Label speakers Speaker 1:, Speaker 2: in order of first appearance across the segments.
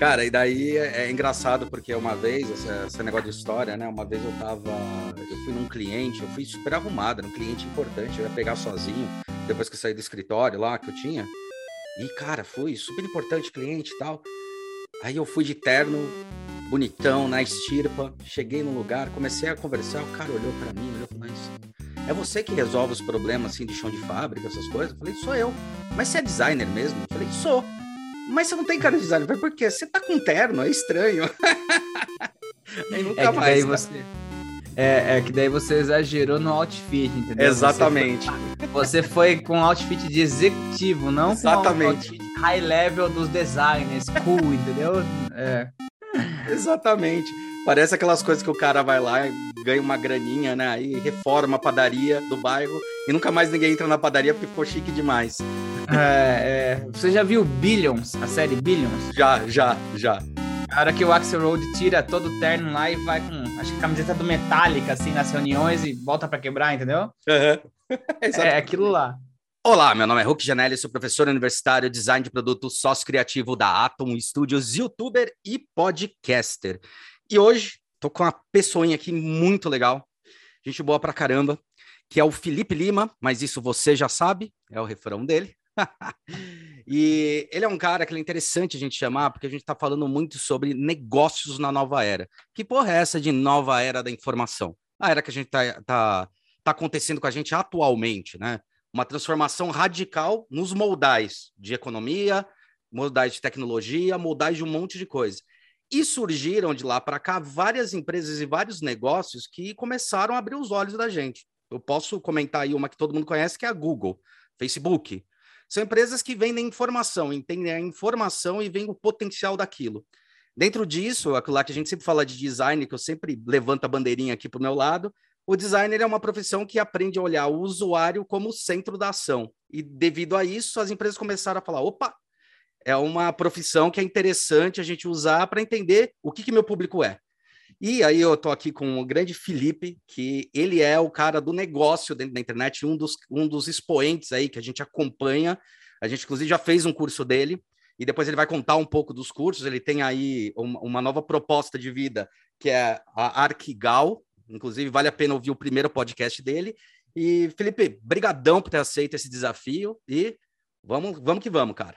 Speaker 1: Cara, e daí é, é engraçado porque uma vez, esse, negócio de história, né? Uma vez eu tava. Eu fui num cliente, eu fui super arrumado, um cliente importante, eu ia pegar sozinho, depois que eu saí do escritório lá que eu tinha. E, cara, foi super importante cliente e tal. Aí eu fui de terno, bonitão, na estirpa, cheguei no lugar, comecei a conversar, o cara olhou para mim, olhou e falou, mas é você que resolve os problemas assim de chão de fábrica, essas coisas? Eu falei, sou eu. Mas você é designer mesmo? Eu falei, sou. Mas você não tem cara de designer. Eu falei, por quê? Você tá com terno, é estranho.
Speaker 2: Aí nunca é mais. Você... É, é, que daí você exagerou no outfit, entendeu?
Speaker 1: Exatamente.
Speaker 2: Você foi, você foi com outfit de executivo, não
Speaker 1: Exatamente. com
Speaker 2: outfit high level dos designers, cool, entendeu? É.
Speaker 1: Exatamente. Parece aquelas coisas que o cara vai lá e ganha uma graninha, né? Aí reforma a padaria do bairro e nunca mais ninguém entra na padaria porque ficou chique demais.
Speaker 2: É, é. Você já viu Billions, a série Billions?
Speaker 1: Já, já, já.
Speaker 2: A hora que o Axel Road tira todo o terno lá e vai com, acho que camiseta do Metallica, assim, nas reuniões e volta para quebrar, entendeu? Uhum. é aquilo lá.
Speaker 1: Olá, meu nome é Hulk Janelli, sou professor universitário, design de produto, sócio criativo da Atom Studios, youtuber e podcaster. E hoje tô com uma pessoinha aqui muito legal, gente boa pra caramba, que é o Felipe Lima, mas isso você já sabe, é o refrão dele. e ele é um cara que é interessante a gente chamar, porque a gente está falando muito sobre negócios na nova era. Que porra é essa de nova era da informação? A era que a gente está tá, tá acontecendo com a gente atualmente, né? Uma transformação radical nos moldais de economia, moldais de tecnologia, moldais de um monte de coisa. E surgiram de lá para cá várias empresas e vários negócios que começaram a abrir os olhos da gente. Eu posso comentar aí uma que todo mundo conhece, que é a Google, Facebook, são empresas que vendem informação, entendem a informação e veem o potencial daquilo. Dentro disso, aquilo lá que a gente sempre fala de design, que eu sempre levanto a bandeirinha aqui para o meu lado, o designer é uma profissão que aprende a olhar o usuário como centro da ação. E devido a isso, as empresas começaram a falar: opa, é uma profissão que é interessante a gente usar para entender o que, que meu público é. E aí eu estou aqui com o grande Felipe, que ele é o cara do negócio dentro da internet, um dos, um dos expoentes aí que a gente acompanha. A gente, inclusive, já fez um curso dele, e depois ele vai contar um pouco dos cursos. Ele tem aí uma, uma nova proposta de vida, que é a Arquigal. Inclusive, vale a pena ouvir o primeiro podcast dele. E, Felipe, brigadão por ter aceito esse desafio e vamos, vamos que vamos, cara.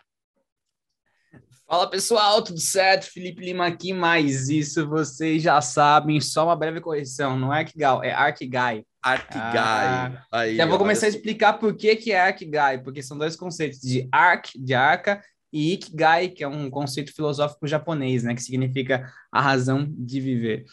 Speaker 2: Fala pessoal, tudo certo? Felipe Lima aqui, mas isso vocês já sabem, só uma breve correção, não é Arquigal, é Arquigai.
Speaker 1: Arquigai. Ah,
Speaker 2: Aí, já vou começar a explicar por que, que é Arquigai, porque são dois conceitos de arc, de arca, e Ikigai, que é um conceito filosófico japonês, né, que significa a razão de viver.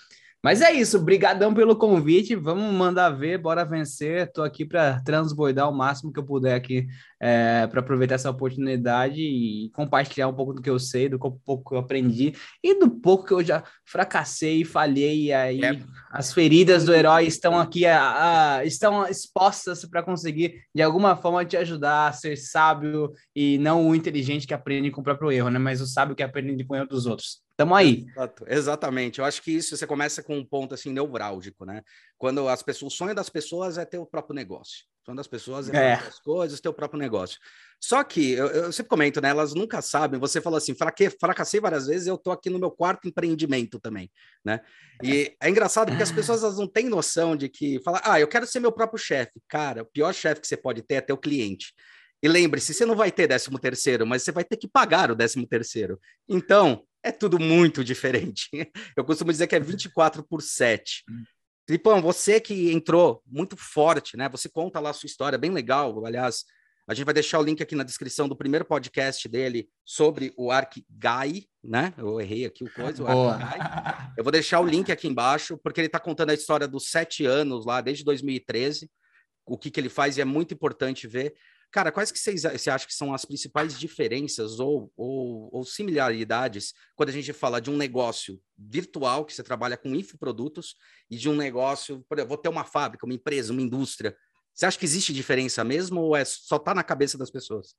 Speaker 2: Mas é isso, brigadão pelo convite, vamos mandar ver, bora vencer. Tô aqui para transbordar o máximo que eu puder aqui, é, para aproveitar essa oportunidade e compartilhar um pouco do que eu sei, do pouco que eu aprendi e do pouco que eu já fracassei e falhei. E aí é. as feridas do herói estão aqui, a, a, estão expostas para conseguir de alguma forma te ajudar a ser sábio e não o inteligente que aprende com o próprio erro, né? Mas o sábio que aprende com o erro dos outros. Tamo aí.
Speaker 1: Exato, exatamente. Eu acho que isso você começa com um ponto assim neurálgico, né? Quando as pessoas, o sonho das pessoas é ter o próprio negócio. O sonho das pessoas é, é. as coisas, ter o próprio negócio. Só que eu, eu, sempre comento, né? Elas nunca sabem. Você falou assim, fraque, fracassei várias vezes, eu tô aqui no meu quarto empreendimento também, né? E é engraçado porque as pessoas elas não têm noção de que fala, ah, eu quero ser meu próprio chefe. Cara, o pior chefe que você pode ter é ter o cliente. E lembre-se, você não vai ter décimo terceiro, mas você vai ter que pagar o décimo terceiro. Então, é tudo muito diferente. Eu costumo dizer que é 24 por 7. Filipão, você que entrou muito forte, né? Você conta lá a sua história, bem legal. Aliás, a gente vai deixar o link aqui na descrição do primeiro podcast dele sobre o Arquigai, né? Eu errei aqui o coisa, o Arquigai. Eu vou deixar o link aqui embaixo, porque ele está contando a história dos sete anos lá, desde 2013, o que, que ele faz, e é muito importante ver. Cara, quais que vocês você acha que são as principais diferenças ou, ou, ou, similaridades quando a gente fala de um negócio virtual, que você trabalha com infoprodutos, e de um negócio, por exemplo, vou ter uma fábrica, uma empresa, uma indústria. Você acha que existe diferença mesmo ou é só tá na cabeça das pessoas?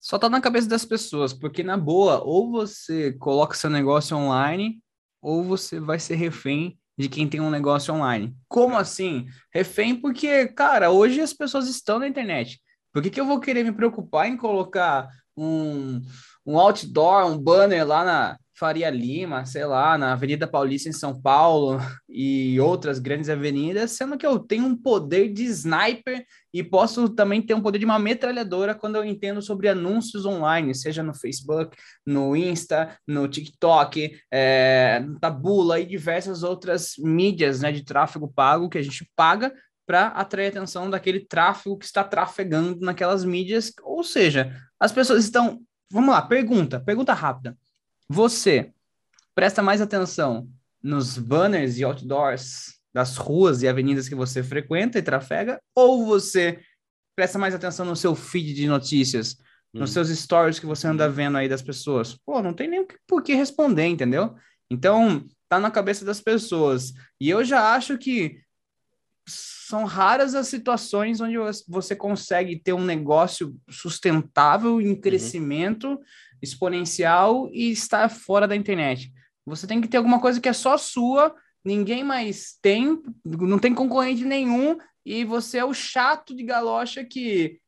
Speaker 2: Só tá na cabeça das pessoas, porque na boa, ou você coloca seu negócio online, ou você vai ser refém de quem tem um negócio online. Como assim? Refém porque, cara, hoje as pessoas estão na internet. Por que, que eu vou querer me preocupar em colocar um, um outdoor, um banner lá na Faria Lima, sei lá, na Avenida Paulista em São Paulo e outras grandes avenidas, sendo que eu tenho um poder de sniper e posso também ter um poder de uma metralhadora quando eu entendo sobre anúncios online, seja no Facebook, no Insta, no TikTok, é, Tabula e diversas outras mídias né, de tráfego pago que a gente paga para atrair a atenção daquele tráfego que está trafegando naquelas mídias, ou seja, as pessoas estão. Vamos lá, pergunta, pergunta rápida você presta mais atenção nos banners e outdoors das ruas e avenidas que você frequenta e trafega, ou você presta mais atenção no seu feed de notícias, hum. nos seus stories que você anda vendo aí das pessoas? Pô, não tem nem por que responder, entendeu? Então, tá na cabeça das pessoas. E eu já acho que são raras as situações onde você consegue ter um negócio sustentável em uhum. crescimento uhum exponencial e estar fora da internet. Você tem que ter alguma coisa que é só sua, ninguém mais tem, não tem concorrente nenhum, e você é o chato de galocha que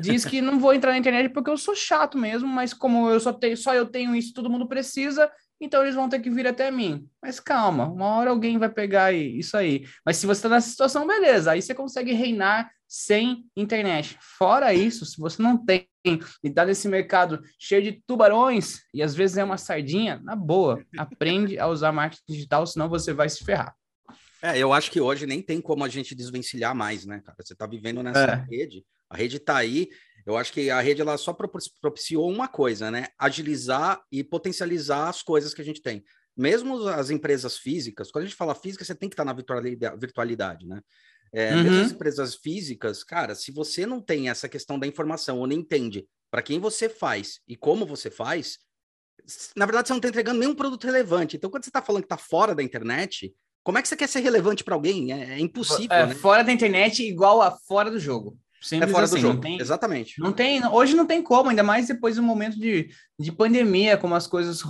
Speaker 2: diz que não vou entrar na internet porque eu sou chato mesmo, mas como eu só tenho, só eu tenho isso, todo mundo precisa, então eles vão ter que vir até mim. Mas calma, uma hora alguém vai pegar isso aí. Mas se você está nessa situação, beleza, aí você consegue reinar sem internet. Fora isso, se você não tem e está nesse mercado cheio de tubarões e às vezes é uma sardinha, na boa, aprende a usar marketing digital, senão você vai se ferrar.
Speaker 1: É, eu acho que hoje nem tem como a gente desvencilhar mais, né, cara? Você está vivendo nessa é. rede, a rede está aí. Eu acho que a rede ela só propiciou uma coisa, né? Agilizar e potencializar as coisas que a gente tem. Mesmo as empresas físicas, quando a gente fala física, você tem que estar na virtualidade, né? É, uhum. Mesmo as empresas físicas, cara, se você não tem essa questão da informação ou não entende para quem você faz e como você faz, na verdade você não está entregando nenhum produto relevante. Então, quando você está falando que está fora da internet, como é que você quer ser relevante para alguém? É, é impossível. É, né?
Speaker 2: Fora da internet igual a fora do jogo.
Speaker 1: Simples é fora assim, do jogo, tem, exatamente.
Speaker 2: Não tem, hoje não tem como, ainda mais depois do momento de, de pandemia, como as coisas,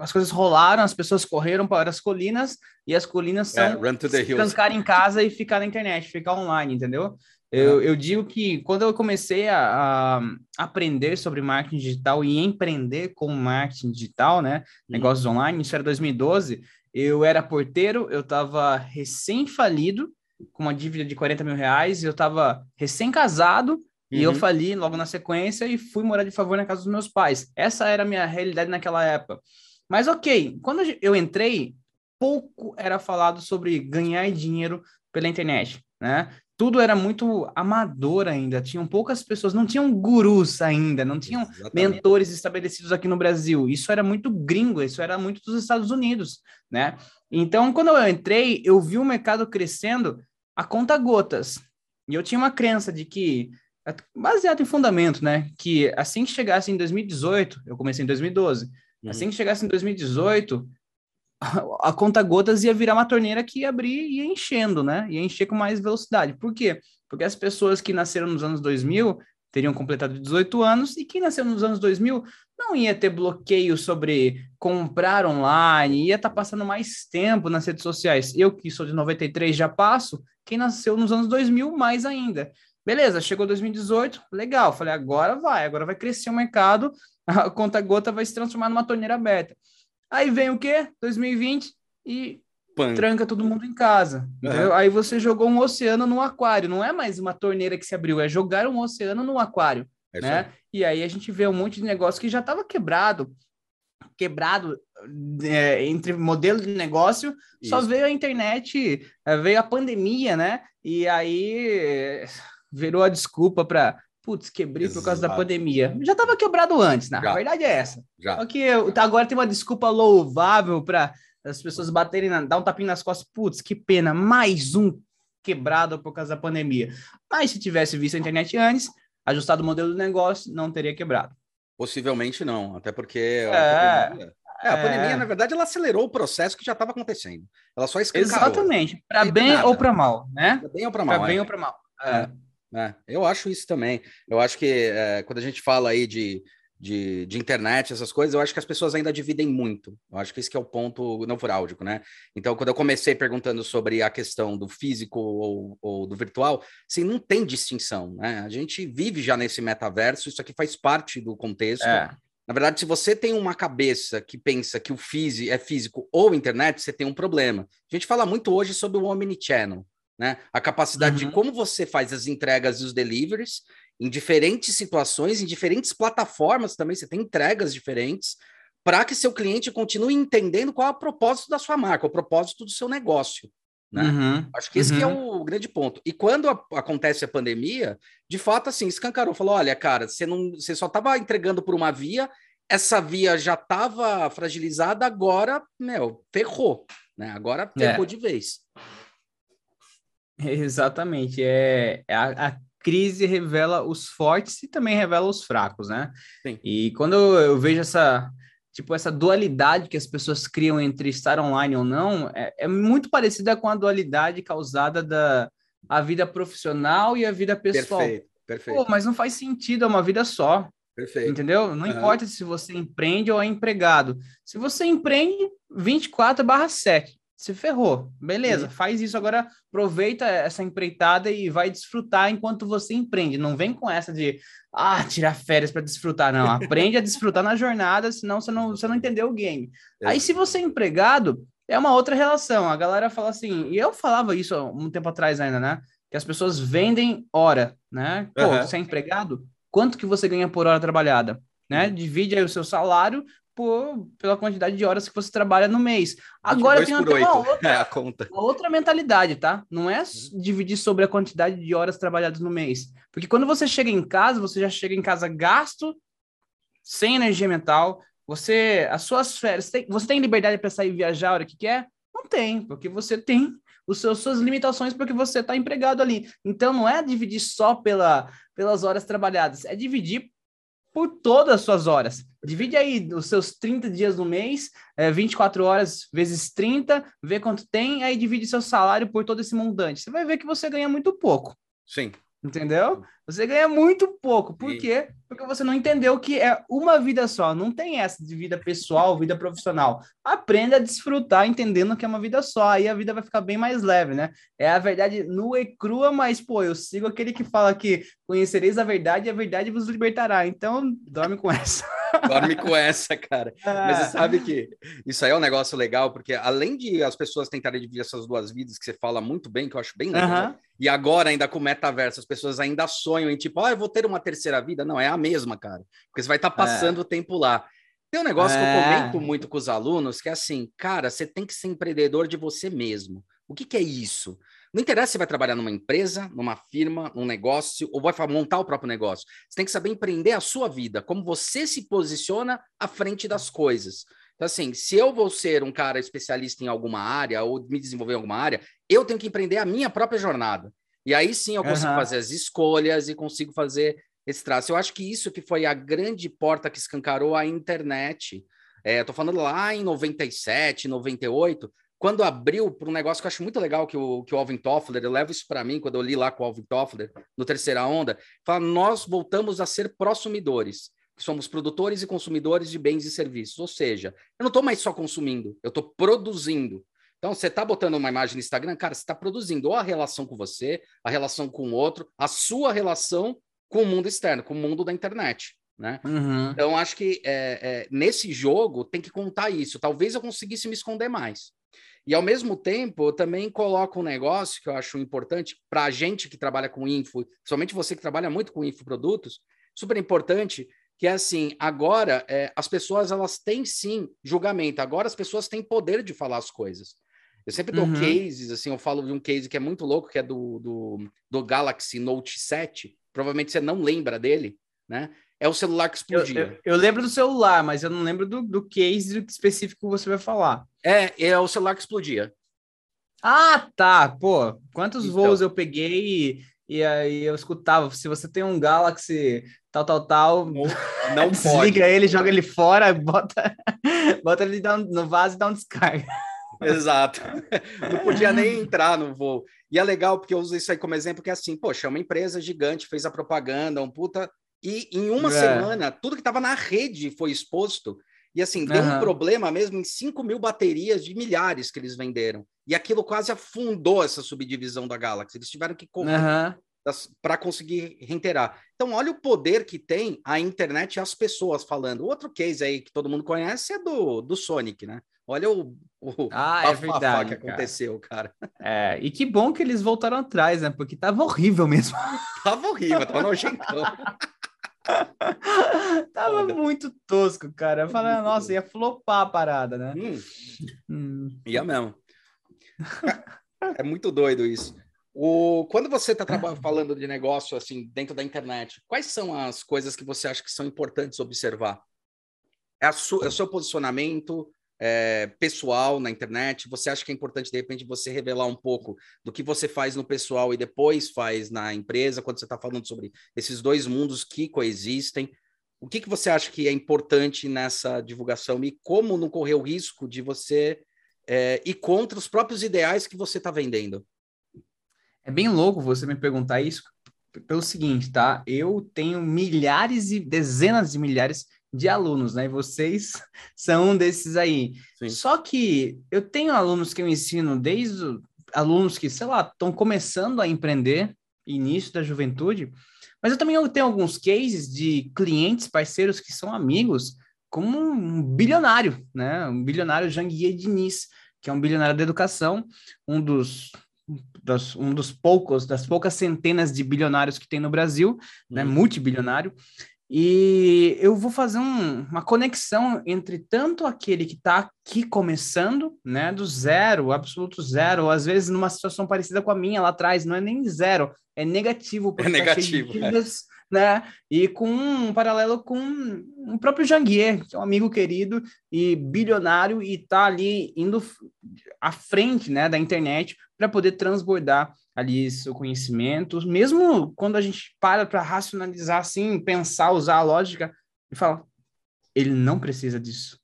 Speaker 2: as coisas rolaram, as pessoas correram para as colinas, e as colinas é, são é, trancar em casa e ficar na internet, ficar online, entendeu? Eu, eu digo que quando eu comecei a, a, aprender sobre marketing digital e empreender com marketing digital, né, uhum. negócios online, isso era 2012, eu era porteiro, eu estava recém-falido, com uma dívida de 40 mil reais, eu estava recém-casado, uhum. e eu fali logo na sequência e fui morar de favor na casa dos meus pais. Essa era a minha realidade naquela época. Mas ok, quando eu entrei, pouco era falado sobre ganhar dinheiro pela internet, né? Tudo era muito amador ainda, tinham poucas pessoas, não tinham gurus ainda, não tinham Exatamente. mentores estabelecidos aqui no Brasil. Isso era muito gringo, isso era muito dos Estados Unidos, né? Então, quando eu entrei, eu vi o mercado crescendo a conta gotas. E eu tinha uma crença de que, baseado em fundamento, né? Que assim que chegasse em 2018, eu comecei em 2012, uhum. assim que chegasse em 2018, a conta gotas ia virar uma torneira que ia abrir e ia enchendo, né? Ia encher com mais velocidade. Por quê? Porque as pessoas que nasceram nos anos 2000 teriam completado 18 anos e quem nasceu nos anos 2000 não ia ter bloqueio sobre comprar online, ia estar tá passando mais tempo nas redes sociais. Eu que sou de 93 já passo, quem nasceu nos anos 2000 mais ainda. Beleza, chegou 2018, legal. Falei, agora vai, agora vai crescer o mercado, a conta gota vai se transformar numa torneira aberta. Aí vem o quê? 2020 e Pan. tranca todo mundo em casa. Uhum. Aí você jogou um oceano no aquário. Não é mais uma torneira que se abriu, é jogar um oceano no aquário. É né? E aí a gente vê um monte de negócio que já estava quebrado. Quebrado é, entre modelo de negócio, Isso. só veio a internet, é, veio a pandemia, né? E aí virou a desculpa para putz, quebrei Exato. por causa da pandemia. Já estava quebrado antes, né? A verdade é essa. Já. Só que agora tem uma desculpa louvável para as pessoas baterem, na, dar um tapinho nas costas, putz, que pena, mais um quebrado por causa da pandemia. Mas se tivesse visto a internet antes, ajustado o modelo do negócio, não teria quebrado.
Speaker 1: Possivelmente não, até porque é, a pandemia, é, a pandemia é. na verdade, ela acelerou o processo que já estava acontecendo. Ela só escancarou.
Speaker 2: Exatamente, para bem nada. ou para mal, né?
Speaker 1: Para bem ou para mal.
Speaker 2: Para bem é. ou para mal. É.
Speaker 1: é. eu acho isso também. Eu acho que quando a gente fala aí de de, de, internet, essas coisas, eu acho que as pessoas ainda dividem muito. Eu acho que esse que é o ponto neurálgico, né? Então, quando eu comecei perguntando sobre a questão do físico ou, ou, do virtual, assim, não tem distinção, né? A gente vive já nesse metaverso, isso aqui faz parte do contexto. É. Na verdade, se você tem uma cabeça que pensa que o físico é físico ou internet, você tem um problema. A gente fala muito hoje sobre o omnichannel, né? A capacidade uhum. de como você faz as entregas e os deliveries em diferentes situações, em diferentes plataformas também, você tem entregas diferentes, para que seu cliente continue entendendo qual é o propósito da sua marca, o propósito do seu negócio. Né? Uhum, Acho que esse uhum. que é uhum. o grande ponto. E quando a, acontece a pandemia, de fato, assim, escancarou, falou: olha, cara, você, não, você só estava entregando por uma via, essa via já estava fragilizada, agora, meu, ferrou. Né? Agora ferrou é. de vez.
Speaker 2: Exatamente. É, é a, a, crise revela os fortes e também revela os fracos, né? Sim. E quando eu vejo essa tipo essa dualidade que as pessoas criam entre estar online ou não, é, é muito parecida com a dualidade causada da a vida profissional e a vida pessoal. Perfeito, perfeito. Pô, mas não faz sentido, é uma vida só. Perfeito. Entendeu? Não uhum. importa se você empreende ou é empregado. Se você empreende, 24 barra 7 se ferrou. Beleza, faz isso agora, aproveita essa empreitada e vai desfrutar enquanto você empreende. Não vem com essa de ah, tirar férias para desfrutar, não. Aprende a desfrutar na jornada, senão você não, você não entendeu o game. É. Aí, se você é empregado, é uma outra relação. A galera fala assim, e eu falava isso um tempo atrás ainda, né? Que as pessoas vendem hora, né? Pô, uhum. você é empregado, quanto que você ganha por hora trabalhada? Né? Divide aí o seu salário por, pela quantidade de horas que você trabalha no mês. Agora tem até uma outra, é a conta. Uma outra mentalidade, tá? Não é uhum. dividir sobre a quantidade de horas trabalhadas no mês. Porque quando você chega em casa, você já chega em casa gasto, sem energia mental, você, as suas férias, tem, você tem liberdade para sair viajar a hora que quer? Não tem, porque você tem os seus, suas limitações porque você está empregado ali. Então não é dividir só pela, pelas horas trabalhadas, é dividir por todas as suas horas. Divide aí os seus 30 dias no mês, é, 24 horas vezes 30, vê quanto tem, aí divide seu salário por todo esse montante. Você vai ver que você ganha muito pouco.
Speaker 1: Sim.
Speaker 2: Entendeu? Você ganha muito pouco. Por quê? Porque você não entendeu que é uma vida só. Não tem essa de vida pessoal, vida profissional. Aprenda a desfrutar entendendo que é uma vida só. Aí a vida vai ficar bem mais leve, né? É a verdade nua e crua, mas, pô, eu sigo aquele que fala que conhecereis a verdade e a verdade vos libertará. Então, dorme com essa.
Speaker 1: Dorme com essa, cara. Mas você sabe que isso aí é um negócio legal, porque além de as pessoas tentarem dividir essas duas vidas, que você fala muito bem, que eu acho bem legal, uhum. e agora ainda com o metaverso, as pessoas ainda sonham em tipo, ah, eu vou ter uma terceira vida. Não, é a mesma, cara. Porque você vai estar tá passando é. o tempo lá. Tem um negócio é. que eu é. comento muito com os alunos, que é assim, cara, você tem que ser empreendedor de você mesmo. O que, que é isso? Não interessa se vai trabalhar numa empresa, numa firma, num negócio, ou vai montar o próprio negócio. Você tem que saber empreender a sua vida, como você se posiciona à frente das coisas. Então, assim, se eu vou ser um cara especialista em alguma área ou me desenvolver em alguma área, eu tenho que empreender a minha própria jornada. E aí sim eu consigo uhum. fazer as escolhas e consigo fazer esse traço. Eu acho que isso que foi a grande porta que escancarou a internet. É, tô falando lá em 97, 98, quando abriu para um negócio que eu acho muito legal que o, que o Alvin Toffler, eu levo isso para mim quando eu li lá com o Alvin Toffler, no Terceira Onda, fala, nós voltamos a ser prosumidores, somos produtores e consumidores de bens e serviços, ou seja, eu não estou mais só consumindo, eu estou produzindo. Então, você está botando uma imagem no Instagram, cara, você está produzindo ou a relação com você, a relação com o outro, a sua relação com o mundo externo, com o mundo da internet. Né? Uhum. Então, acho que é, é, nesse jogo tem que contar isso. Talvez eu conseguisse me esconder mais. E ao mesmo tempo, eu também coloco um negócio que eu acho importante para a gente que trabalha com info, somente você que trabalha muito com infoprodutos, super importante, que é assim, agora é, as pessoas elas têm sim julgamento, agora as pessoas têm poder de falar as coisas. Eu sempre dou uhum. cases, assim, eu falo de um case que é muito louco, que é do, do, do Galaxy Note 7, provavelmente você não lembra dele, né? É o celular que explodia.
Speaker 2: Eu, eu, eu, lembro do celular, mas eu não lembro do, do case específico que você vai falar.
Speaker 1: É, é o celular que explodia.
Speaker 2: Ah, tá. Pô, quantos então. voos eu peguei e, e, aí eu escutava, se você tem um Galaxy tal, tal, tal, não, não desliga pode. ele, joga ele fora, bota, bota ele no vaso e dá um descarga.
Speaker 1: Exato. Não podia nem entrar no voo. E é legal porque eu uso isso aí como exemplo, que é assim, poxa, é uma empresa gigante, fez a propaganda, um puta E em uma é. semana, tudo que estava na rede foi exposto. E assim, deu uhum. um problema mesmo em 5 mil baterias de milhares que eles venderam. E aquilo quase afundou essa subdivisão da Galaxy. Eles tiveram que correr uhum. para conseguir reiterar. Então, olha o poder que tem a internet e as pessoas falando. Outro case aí que todo mundo conhece é do, do Sonic, né? Olha o, o
Speaker 2: ah, é verdade,
Speaker 1: que aconteceu, cara.
Speaker 2: É, e que bom que eles voltaram atrás, né? Porque tava horrível mesmo.
Speaker 1: tava horrível, tava nojentão.
Speaker 2: tava muito tosco, cara. Eu falei, nossa, ia flopar a parada, né? Hum.
Speaker 1: Hum. Ia mesmo. é muito doido isso. O, quando você está falando de negócio assim dentro da internet, quais são as coisas que você acha que são importantes observar? É, é o seu posicionamento, é, pessoal na internet? Você acha que é importante, de repente, você revelar um pouco do que você faz no pessoal e depois faz na empresa, quando você está falando sobre esses dois mundos que coexistem? O que, que você acha que é importante nessa divulgação e como não correr o risco de você é, ir contra os próprios ideais que você está vendendo?
Speaker 2: É bem louco você me perguntar isso pelo seguinte, tá? Eu tenho milhares e dezenas de milhares de alunos, né? E vocês são um desses aí. Sim. Só que eu tenho alunos que eu ensino desde alunos que, sei lá, estão começando a empreender, início da juventude, mas eu também tenho alguns cases de clientes, parceiros que são amigos, como um bilionário, né? Um bilionário Janguier Diniz, que é um bilionário da educação, um dos das, um dos poucos, das poucas centenas de bilionários que tem no Brasil, né, uhum. multibilionário, e eu vou fazer um, uma conexão entre tanto aquele que está aqui começando, né, do zero, absoluto zero, ou às vezes numa situação parecida com a minha lá atrás, não é nem zero, é negativo.
Speaker 1: É negativo. Tá
Speaker 2: né? E com um paralelo com o próprio Janguier, que é um amigo querido e bilionário e tá ali indo à frente, né, da internet para poder transbordar ali seu conhecimento, mesmo quando a gente para para racionalizar assim, pensar, usar a lógica e fala, ele não precisa disso,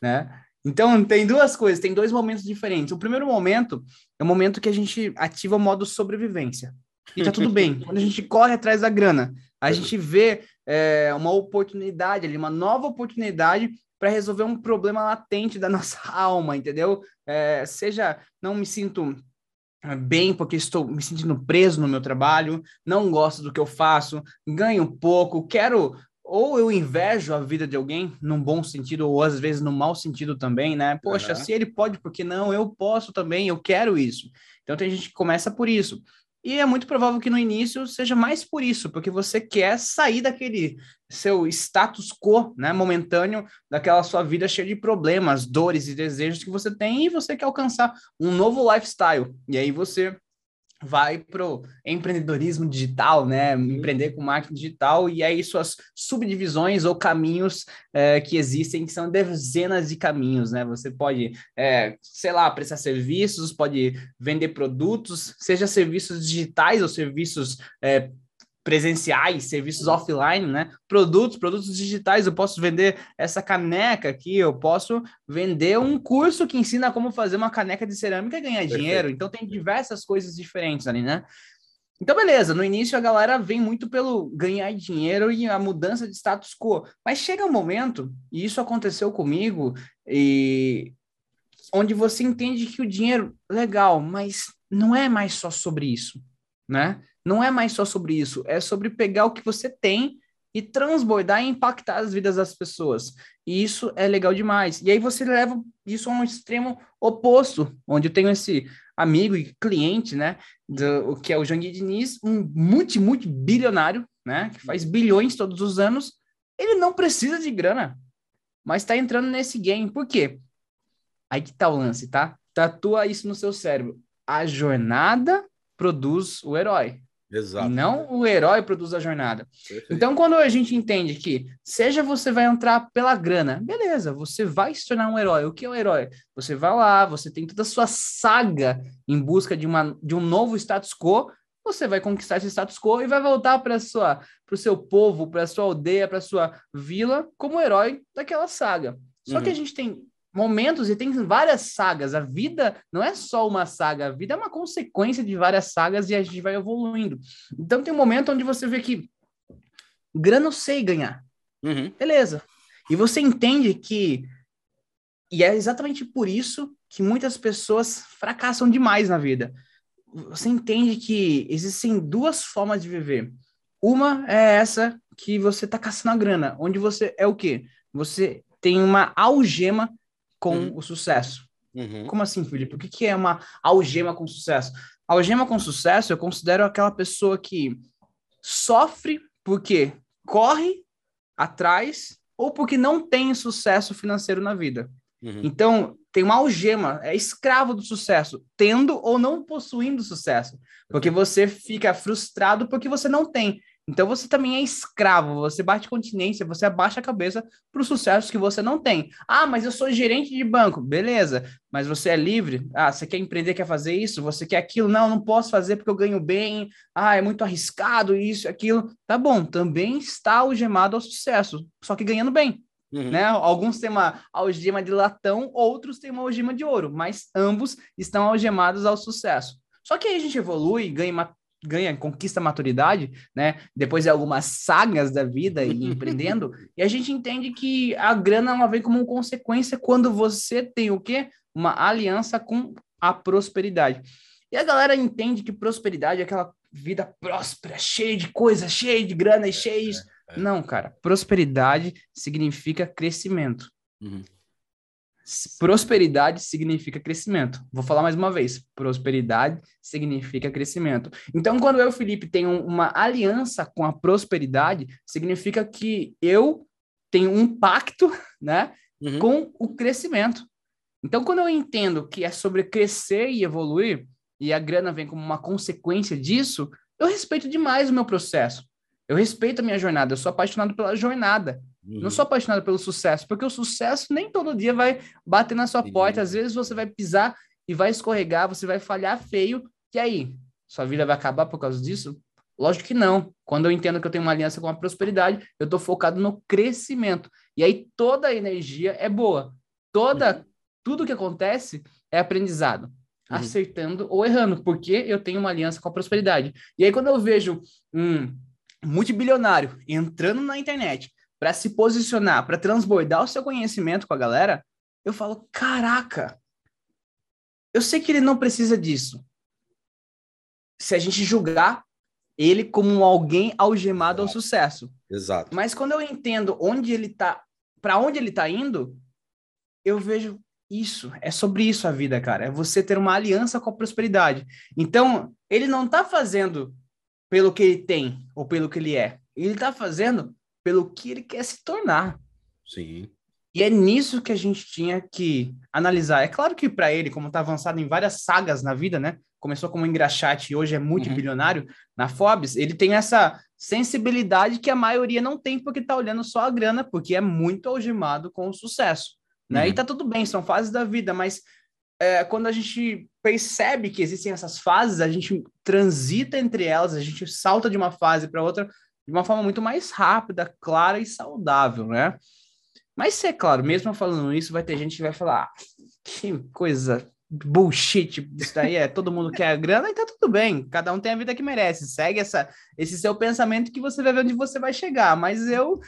Speaker 2: né? Então, tem duas coisas, tem dois momentos diferentes. O primeiro momento é o momento que a gente ativa o modo sobrevivência. E tá tudo bem. Quando a gente corre atrás da grana, a gente vê é, uma oportunidade ali, uma nova oportunidade para resolver um problema latente da nossa alma, entendeu? É, seja, não me sinto bem porque estou me sentindo preso no meu trabalho, não gosto do que eu faço, ganho pouco, quero ou eu invejo a vida de alguém num bom sentido ou às vezes no mau sentido também, né? Poxa, uhum. se ele pode, por que não? Eu posso também, eu quero isso. Então tem gente que começa por isso. E é muito provável que no início seja mais por isso, porque você quer sair daquele seu status quo, né, momentâneo, daquela sua vida cheia de problemas, dores e desejos que você tem, e você quer alcançar um novo lifestyle. E aí você vai pro empreendedorismo digital, né? Uhum. Empreender com marketing digital, e aí suas subdivisões ou caminhos é, que existem, que são dezenas de caminhos, né? Você pode, é, sei lá, prestar serviços, pode vender produtos, seja serviços digitais ou serviços é, presenciais, serviços offline, né? Produtos, produtos digitais. Eu posso vender essa caneca aqui, eu posso vender um curso que ensina como fazer uma caneca de cerâmica e ganhar Perfeito. dinheiro. Então tem diversas coisas diferentes ali, né? Então, beleza, no início a galera vem muito pelo ganhar dinheiro e a mudança de status quo. Mas chega um momento, e isso aconteceu comigo, e onde você entende que o dinheiro, legal, mas não é mais só sobre isso, né? Não é mais só sobre isso, é sobre pegar o que você tem e transbordar e impactar as vidas das pessoas. E isso é legal demais. E aí você leva isso a um extremo oposto, onde eu tenho esse amigo e cliente, né, do, que é o Janguir Diniz, um multi, multi bilionário, né, que faz bilhões todos os anos. Ele não precisa de grana, mas está entrando nesse game. Por quê? Aí que tá o lance, tá? Tatua isso no seu cérebro. A jornada produz o herói.
Speaker 1: Exato.
Speaker 2: Não o herói produz a jornada. Perfeito. Então, quando a gente entende que, seja você vai entrar pela grana, beleza, você vai se tornar um herói. O que é um herói? Você vai lá, você tem toda a sua saga em busca de, uma, de um novo status quo, você vai conquistar esse status quo e vai voltar para o seu povo, para a sua aldeia, para a sua vila, como herói daquela saga. Só uhum. que a gente tem momentos e tem várias sagas. A vida não é só uma saga, a vida é uma consequência de várias sagas e a gente vai evoluindo. Então tem um momento onde você vê que grana eu sei ganhar.
Speaker 1: Uhum.
Speaker 2: Beleza. E você entende que. E é exatamente por isso que muitas pessoas fracassam demais na vida. Você entende que existem duas formas de viver. Uma é essa que você tá caçando a grana, onde você é o quê? Você tem uma algema com
Speaker 1: Uhum.
Speaker 2: o sucesso.
Speaker 1: Uhum.
Speaker 2: Como assim, Felipe? O que, que é uma algema com sucesso? Algema com sucesso, eu considero aquela pessoa que sofre porque corre atrás ou porque não tem sucesso financeiro na vida.
Speaker 1: Uhum.
Speaker 2: Então, tem uma algema, é escravo do sucesso, tendo ou não possuindo sucesso. Porque você fica frustrado porque você não tem. Então, você também é escravo, você bate continência, você abaixa a cabeça para o sucesso que você não tem. Ah, mas eu sou gerente de banco. Beleza, mas você é livre? Ah, você quer empreender, quer fazer isso? Você quer aquilo? Não, não posso fazer porque eu ganho bem. Ah, é muito arriscado isso, aquilo. Tá bom, também está algemado ao sucesso, só que ganhando bem
Speaker 1: Uhum.
Speaker 2: né? Alguns têm uma algema de latão, outros têm uma algema de ouro, mas ambos estão algemados ao sucesso. Só que aí a gente evolui, ganha, ganha conquista maturidade, né? Depois de algumas sagas da vida e empreendendo, e a gente entende que a grana ela vem como consequência quando você tem o quê? Uma aliança com a prosperidade. E a galera entende que prosperidade é aquela vida próspera, cheia de coisa, cheia de grana e cheia de...
Speaker 1: É.
Speaker 2: Não, cara. Prosperidade significa crescimento.
Speaker 1: Uhum.
Speaker 2: Prosperidade significa crescimento. Vou falar mais uma vez. Prosperidade significa crescimento. Então, quando eu Felipe tenho uma aliança com a prosperidade, significa que eu tenho um pacto, né,
Speaker 1: Uhum.
Speaker 2: com o crescimento. Então, quando eu entendo que é sobre crescer e evoluir, e a grana vem como uma consequência disso, eu respeito demais o meu processo. Eu respeito a minha jornada, eu sou apaixonado pela jornada.
Speaker 1: Uhum.
Speaker 2: Não sou apaixonado pelo sucesso, porque o sucesso nem todo dia vai bater na sua
Speaker 1: Sim.
Speaker 2: porta. Às vezes você vai pisar e vai escorregar, você vai falhar feio. E aí? Sua vida vai acabar por causa disso? Lógico que não. Quando eu entendo que eu tenho uma aliança com a prosperidade, eu estou focado no crescimento. E aí toda a energia é boa. Toda, tudo que acontece é aprendizado.
Speaker 1: Uhum.
Speaker 2: Acertando ou errando, porque eu tenho uma aliança com a prosperidade. E aí, quando eu vejo um multibilionário entrando na internet para se posicionar, para transbordar o seu conhecimento com a galera, eu falo: caraca, eu sei que ele não precisa disso. Se a gente julgar ele como alguém algemado ao sucesso.
Speaker 1: Exato.
Speaker 2: Mas quando eu entendo onde ele tá, para onde ele tá indo, eu vejo isso, é sobre isso a vida, cara. É você ter uma aliança com a prosperidade. Então, ele não tá fazendo pelo que ele tem ou pelo que ele é. Ele tá fazendo pelo que ele quer se tornar.
Speaker 1: Sim.
Speaker 2: E é nisso que a gente tinha que analisar. É claro que para ele, como está avançado em várias sagas na vida, né? Começou como engraxate e hoje é multibilionário na Forbes, ele tem essa sensibilidade que a maioria não tem porque está olhando só a grana, porque é muito algemado com o sucesso. Né?
Speaker 1: Uhum.
Speaker 2: E tá tudo bem, são fases da vida, mas é, quando a gente percebe que existem essas fases, a gente transita entre elas, a gente salta de uma fase para outra de uma forma muito mais rápida, clara e saudável, né? Mas é claro, mesmo falando isso, vai ter gente que vai falar, ah, que coisa bullshit, isso daí é todo mundo quer a grana e tá tudo bem, cada um tem a vida que merece, segue essa, esse seu pensamento que você vai ver onde você vai chegar, mas eu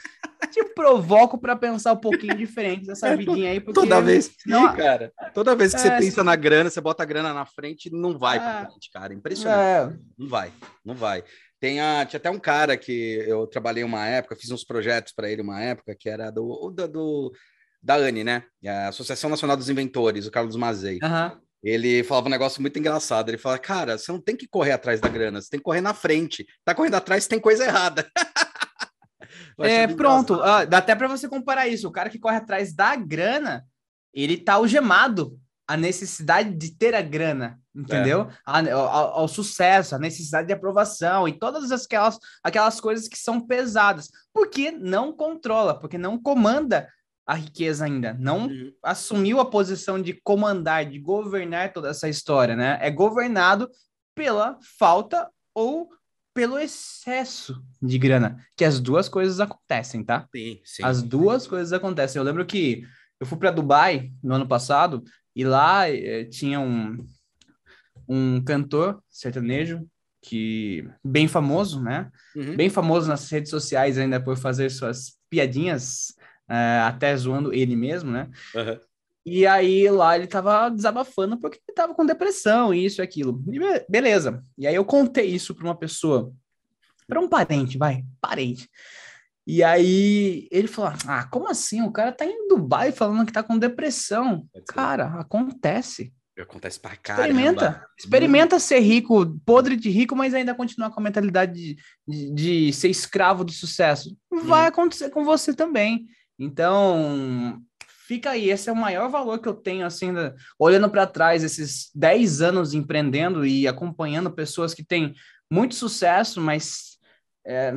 Speaker 2: te provoco para pensar um pouquinho diferente dessa vidinha aí, porque
Speaker 1: Toda vez que,
Speaker 2: não-
Speaker 1: cara, toda vez que você
Speaker 2: É,
Speaker 1: pensa na grana, você bota a grana na frente, não vai pra
Speaker 2: É.
Speaker 1: frente, cara. Impressionante.
Speaker 2: é,
Speaker 1: Não vai, não vai. Tem a, tinha até um cara que eu trabalhei uma época, fiz uns projetos para ele uma época, que era do, do, do- da ANI, né? A Associação Nacional dos Inventores, o Carlos Mazei.
Speaker 2: aham.
Speaker 1: Ele falava um negócio muito engraçado. Ele fala, cara, você não tem que correr atrás da grana, você tem que correr na frente. Tá correndo atrás, tem coisa errada.
Speaker 2: É, pronto, ah, dá até para você comparar isso. O cara que corre atrás da grana, ele tá algemado à necessidade de ter a grana, entendeu? A- Ao, ao sucesso, a necessidade de aprovação e todas aquelas, aquelas coisas que são pesadas. Porque não controla, porque não comanda a riqueza ainda. Não
Speaker 1: Uhum.
Speaker 2: assumiu a posição de comandar, de governar toda essa história, né? É governado pela falta ou pelo excesso de grana, que as duas coisas acontecem, tá?
Speaker 1: Sim, sim.
Speaker 2: As duas coisas acontecem. Eu lembro que eu fui para Dubai no ano passado e lá eh, tinha um um cantor sertanejo que bem famoso, né? Uhum. Bem famoso nas redes sociais ainda por fazer suas piadinhas, uh, até zoando ele mesmo, né? Uhum. E aí lá ele tava desabafando porque ele tava com depressão, isso e aquilo. E beleza. E aí eu contei isso para uma pessoa, para um parente, vai, parente. E aí ele falou: Ah, como assim? O cara tá em Dubai falando que tá com depressão. Cara, acontece.
Speaker 1: Acontece pra caramba.
Speaker 2: Experimenta. Experimenta ser rico, podre de rico, mas ainda continuar com a mentalidade de, de, de ser escravo do sucesso. Vai hum. acontecer com você também. Então, fica aí. Esse é o maior valor que eu tenho, assim, olhando para trás, esses 10 anos empreendendo e acompanhando pessoas que têm muito sucesso, mas é,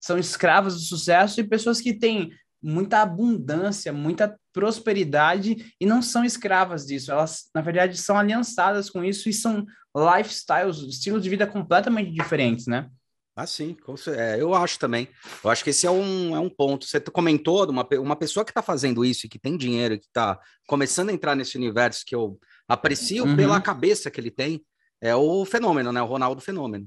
Speaker 2: são escravos do sucesso, e pessoas que têm muita abundância, muita prosperidade e não são escravas disso. Elas, na verdade, são aliançadas com isso e são lifestyles, estilos de vida completamente diferentes, né?
Speaker 1: Ah, sim, é, eu acho também. Eu acho que esse é um, é um ponto. Você comentou de uma, uma pessoa que está fazendo isso e que tem dinheiro, que está começando a entrar nesse universo que eu aprecio uhum. pela cabeça que ele tem, é o fenômeno, né? O Ronaldo Fenômeno.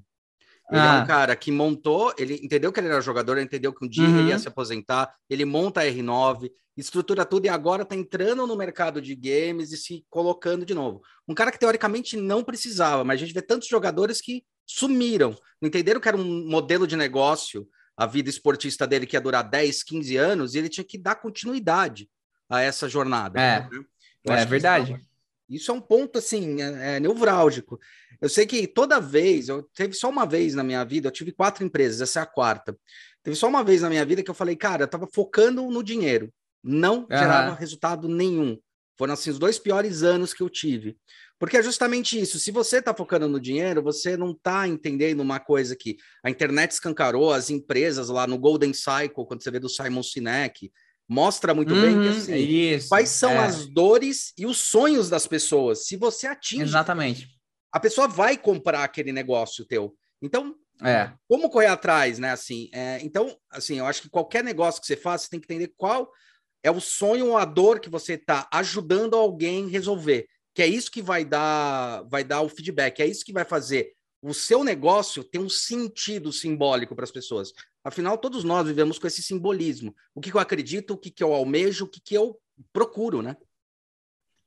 Speaker 1: Ele ah. é um ah. cara que montou, ele entendeu que ele era jogador, entendeu que um dia uhum. ele ia uhum. se aposentar, ele monta a R9, estrutura tudo e agora está entrando no mercado de games e se colocando de novo. Um cara que teoricamente não precisava, mas a gente vê tantos jogadores que sumiram, não entenderam que era um modelo de negócio, a vida esportista dele que ia durar 10, 15 anos, e ele tinha que dar continuidade a essa jornada.
Speaker 2: É, né? é verdade.
Speaker 1: Isso, isso é um ponto, assim, é, é nevrálgico. Eu sei que toda vez, eu teve só uma vez na minha vida, eu tive quatro empresas, essa é a quarta. Teve só uma vez na minha vida que eu falei, cara, eu tava focando no dinheiro, não uhum. gerava resultado nenhum. Foram assim os dois piores anos que eu tive. Porque é justamente isso. Se você está focando no dinheiro, você não está entendendo uma coisa que a internet escancarou, as empresas lá no Golden Cycle, quando você vê do Simon Sinek, mostra muito uhum, bem que, uhum, assim, isso, quais são é. as dores e os sonhos das pessoas. Se você atinge
Speaker 2: Exatamente
Speaker 1: a pessoa vai comprar aquele negócio teu. Então, é. como correr atrás, né? Assim, é, então, assim, eu acho que qualquer negócio que você faz, você tem que entender qual é o sonho ou a dor que você está ajudando alguém resolver. Que é isso que vai dar, vai dar o feedback, é isso que vai fazer o seu negócio ter um sentido simbólico para as pessoas. Afinal, todos nós vivemos com esse simbolismo. O que, eu acredito, o que, que eu almejo, o que, que eu procuro, né?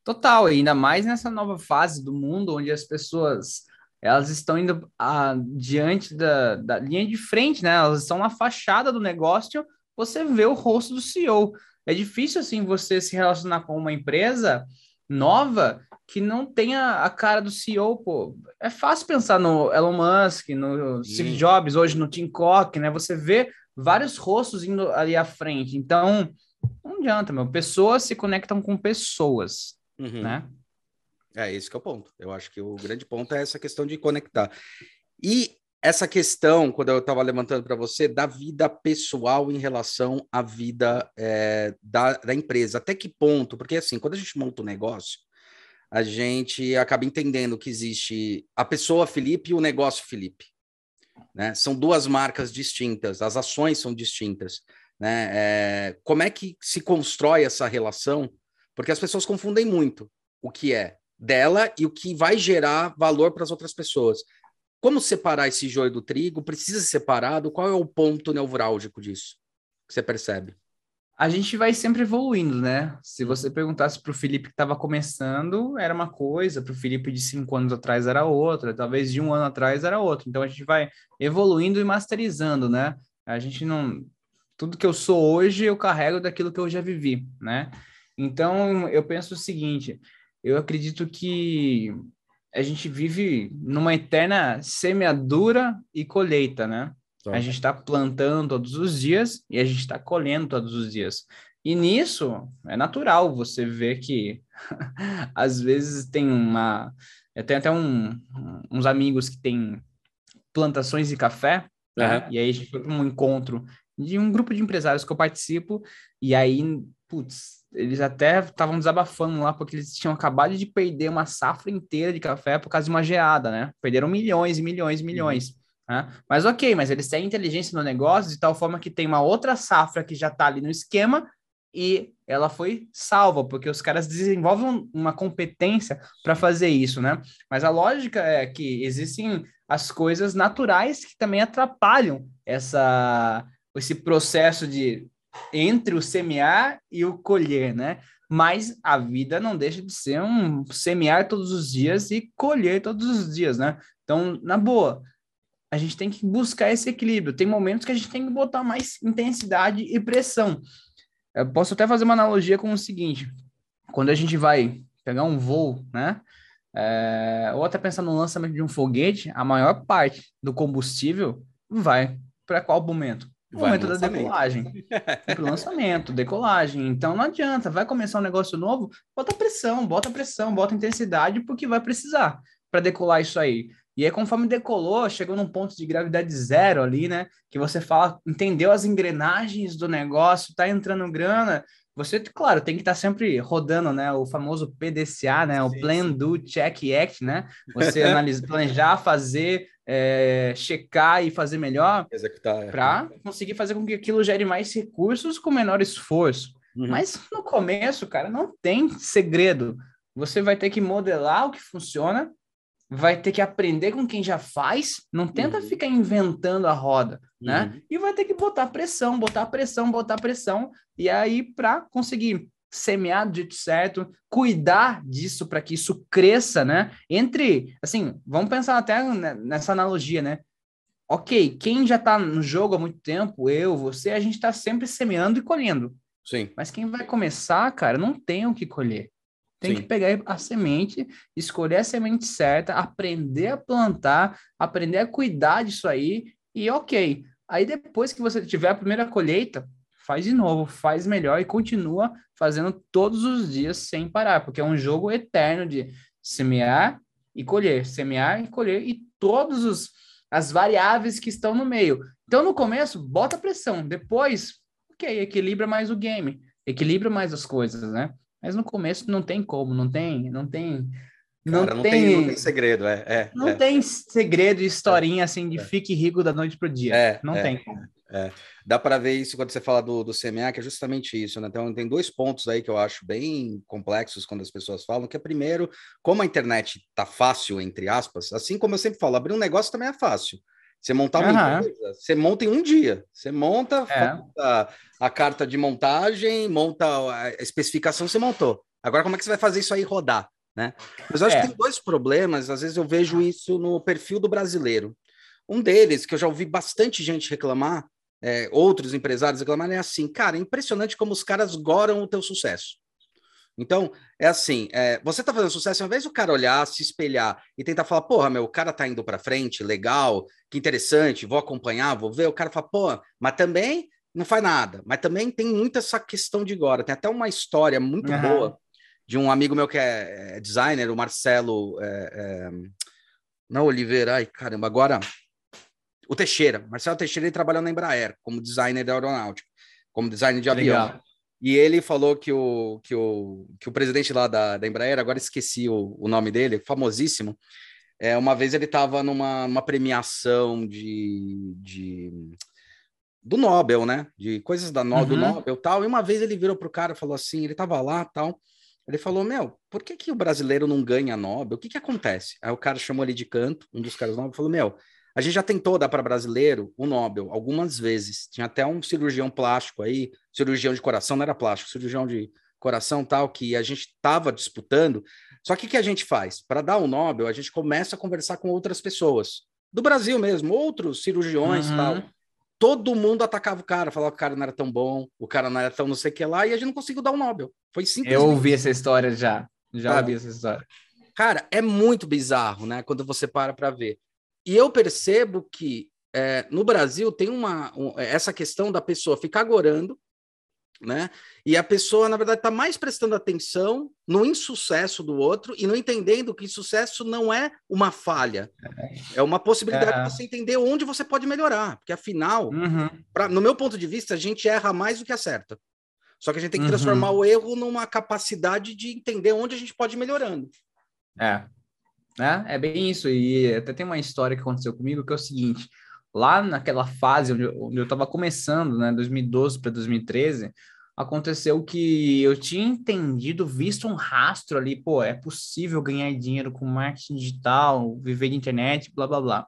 Speaker 2: Total, ainda mais nessa nova fase do mundo onde as pessoas elas estão indo a, diante da, da linha de frente, né? Elas estão na fachada do negócio, você vê o rosto do CEO. É difícil assim você se relacionar com uma empresa nova que não tenha a cara do CEO, pô. É fácil pensar no Elon Musk, no Sim. Steve Jobs, hoje no Tim Cook, né? Você vê vários rostos indo ali à frente. Então, não adianta, meu. Pessoas se conectam com pessoas uhum. né?
Speaker 1: É, esse que é o ponto. Eu acho que o grande ponto é essa questão de conectar. E essa questão, quando eu estava levantando para você, da vida pessoal em relação à vida é, da, da empresa. Até que ponto? Porque, assim, quando a gente monta um negócio, a gente acaba entendendo que existe a pessoa Felipe e o negócio Felipe. Né? São duas marcas distintas, as ações são distintas. Né? É, como é que se constrói essa relação porque as pessoas confundem muito o que é dela e o que vai gerar valor para as outras pessoas. Como separar esse joio do trigo? Precisa ser separado? Qual é o ponto nevrálgico disso que você percebe?
Speaker 2: A gente vai sempre evoluindo, né? Se você perguntasse para o Felipe que estava começando, era uma coisa, para o Felipe de cinco anos atrás era outra, talvez de um ano atrás era outra. Então a gente vai evoluindo e masterizando, né? A gente não. Tudo que eu sou hoje, eu carrego daquilo que eu já vivi, né? Então, eu penso o seguinte: eu acredito que a gente vive numa eterna semeadura e colheita, né? Tá. A gente está plantando todos os dias e a gente está colhendo todos os dias. E nisso é natural você ver que às vezes tem uma. Eu tenho até um, uns amigos que têm plantações de café, uhum. né? e aí a gente foi para um encontro de um grupo de empresários que eu participo, e aí, putz, eles até estavam desabafando lá, porque eles tinham acabado de perder uma safra inteira de café por causa de uma geada, né? Perderam milhões e milhões e milhões. Uhum. Né? Mas ok, mas eles têm inteligência no negócio de tal forma que tem uma outra safra que já está ali no esquema e ela foi salva, porque os caras desenvolvem uma competência para fazer isso, né? Mas a lógica é que existem as coisas naturais que também atrapalham essa, esse processo de entre o semear e o colher, né? Mas a vida não deixa de ser um semear todos os dias e colher todos os dias, né? Então, na boa, a gente tem que buscar esse equilíbrio. Tem momentos que a gente tem que botar mais intensidade e pressão. Eu posso até fazer uma analogia com o seguinte: quando a gente vai pegar um voo, né? É, ou até pensar no lançamento de um foguete, a maior parte do combustível vai para qual momento? O momento da decolagem. Para o lançamento, decolagem. Então não adianta, vai começar um negócio novo, bota pressão, bota pressão, bota intensidade, porque vai precisar para decolar isso aí. E aí, conforme decolou, chegou num ponto de gravidade zero ali, né? Que você fala, entendeu as engrenagens do negócio, tá entrando grana. Você, claro, tem que estar tá sempre rodando, né? O famoso PDCA, né? O Plan, Do, Check, Act, né? Você analisa, planejar, fazer, é, checar e fazer melhor
Speaker 1: executar é.
Speaker 2: para conseguir fazer com que aquilo gere mais recursos com menor esforço. Uhum. Mas no começo, cara, não tem segredo. Você vai ter que modelar o que funciona vai ter que aprender com quem já faz, não tenta uhum. ficar inventando a roda, né? uhum. E vai ter que botar pressão, botar pressão, botar pressão, e aí para conseguir semear do jeito certo, cuidar disso para que isso cresça, né? Entre, assim, vamos pensar até nessa analogia, né? Ok, quem já está no jogo há muito tempo, eu, você, a gente está sempre semeando e colhendo.
Speaker 1: Sim.
Speaker 2: Mas quem vai começar, cara, não tem o que colher. Tem Sim. que pegar a semente, escolher a semente certa, aprender a plantar, aprender a cuidar disso aí e ok. Aí depois que você tiver a primeira colheita, faz de novo, faz melhor e continua fazendo todos os dias sem parar, porque é um jogo eterno de semear e colher, semear e colher e todos os as variáveis que estão no meio. Então no começo bota pressão, depois, ok, equilibra mais o game, equilibra mais as coisas, né? Mas no começo não tem como, não tem, não tem.
Speaker 1: Não, Cara, não tem, tem, não tem segredo, é. é
Speaker 2: não
Speaker 1: é.
Speaker 2: tem segredo, historinha assim de é. fique rico da noite pro dia.
Speaker 1: É,
Speaker 2: não
Speaker 1: é,
Speaker 2: tem como.
Speaker 1: É. Dá para ver isso quando você fala do, do CMA, que é justamente isso, né? Então, tem dois pontos aí que eu acho bem complexos quando as pessoas falam, que é primeiro, como a internet tá fácil, entre aspas, assim como eu sempre falo, abrir um negócio também é fácil. Você montar uma uhum. empresa, você monta em um dia. Você monta é. a, a, carta de montagem, monta a especificação, você montou. Agora, como é que você vai fazer isso aí rodar? Né? Mas eu acho é. que tem dois problemas, às vezes eu vejo isso no perfil do brasileiro. Um deles, que eu já ouvi bastante gente reclamar, é, outros empresários reclamarem, é assim, cara, é impressionante como os caras goram o teu sucesso. Então, é assim, é, você tá fazendo sucesso, ao invés do cara olhar, se espelhar e tentar falar, porra, meu, o cara tá indo para frente, legal, que interessante, vou acompanhar, vou ver, o cara fala, pô, mas também não faz nada, mas também tem muita essa questão de agora, tem até uma história muito uhum. boa de um amigo meu que é, é designer, o Marcelo, é, é, não Oliveira, ai caramba, agora, o Teixeira, Marcelo Teixeira, ele trabalhou na Embraer como designer da aeronáutica, como designer de avião. Legal. E ele falou que o, que o, que o presidente lá da, da Embraer, agora esqueci o, o nome dele, famosíssimo, é, uma vez ele estava numa, premiação de, de do Nobel, né? De coisas da no, uhum. do Nobel tal. E uma vez ele virou pro cara e falou assim: ele estava lá tal. Ele falou: Meu, por que, que o brasileiro não ganha Nobel? O que, que acontece? Aí o cara chamou ele de canto, um dos caras do Nobel, falou: Meu, a gente já tentou dar para brasileiro o Nobel algumas vezes. Tinha até um cirurgião plástico aí, cirurgião de coração, não era plástico, cirurgião de coração tal, que a gente estava disputando. Só que o que a gente faz? Para dar o Nobel, a gente começa a conversar com outras pessoas, do Brasil mesmo, outros cirurgiões uhum. tal. Todo mundo atacava o cara, falava que o cara não era tão bom, o cara não era tão não sei o que lá, e a gente não conseguiu dar o Nobel. Foi simples.
Speaker 2: Eu ouvi essa história já. Já ouvi essa história.
Speaker 1: Cara, é muito bizarro, né? Quando você para para ver. E eu percebo que é, no Brasil tem uma um, essa questão da pessoa ficar gorando, né? E a pessoa, na verdade, está mais prestando atenção no insucesso do outro e não entendendo que sucesso não é uma falha, é uma possibilidade é. de você entender onde você pode melhorar, porque afinal, uhum. pra, no meu ponto de vista, a gente erra mais do que acerta. Só que a gente tem que transformar uhum. o erro numa capacidade de entender onde a gente pode ir melhorando.
Speaker 2: É, né? É bem isso. E até tem uma história que aconteceu comigo que é o seguinte: lá naquela fase onde eu estava começando, né, 2012 para 2013, aconteceu que eu tinha entendido, visto um rastro ali, pô, é possível ganhar dinheiro com marketing digital, viver de internet, blá blá blá.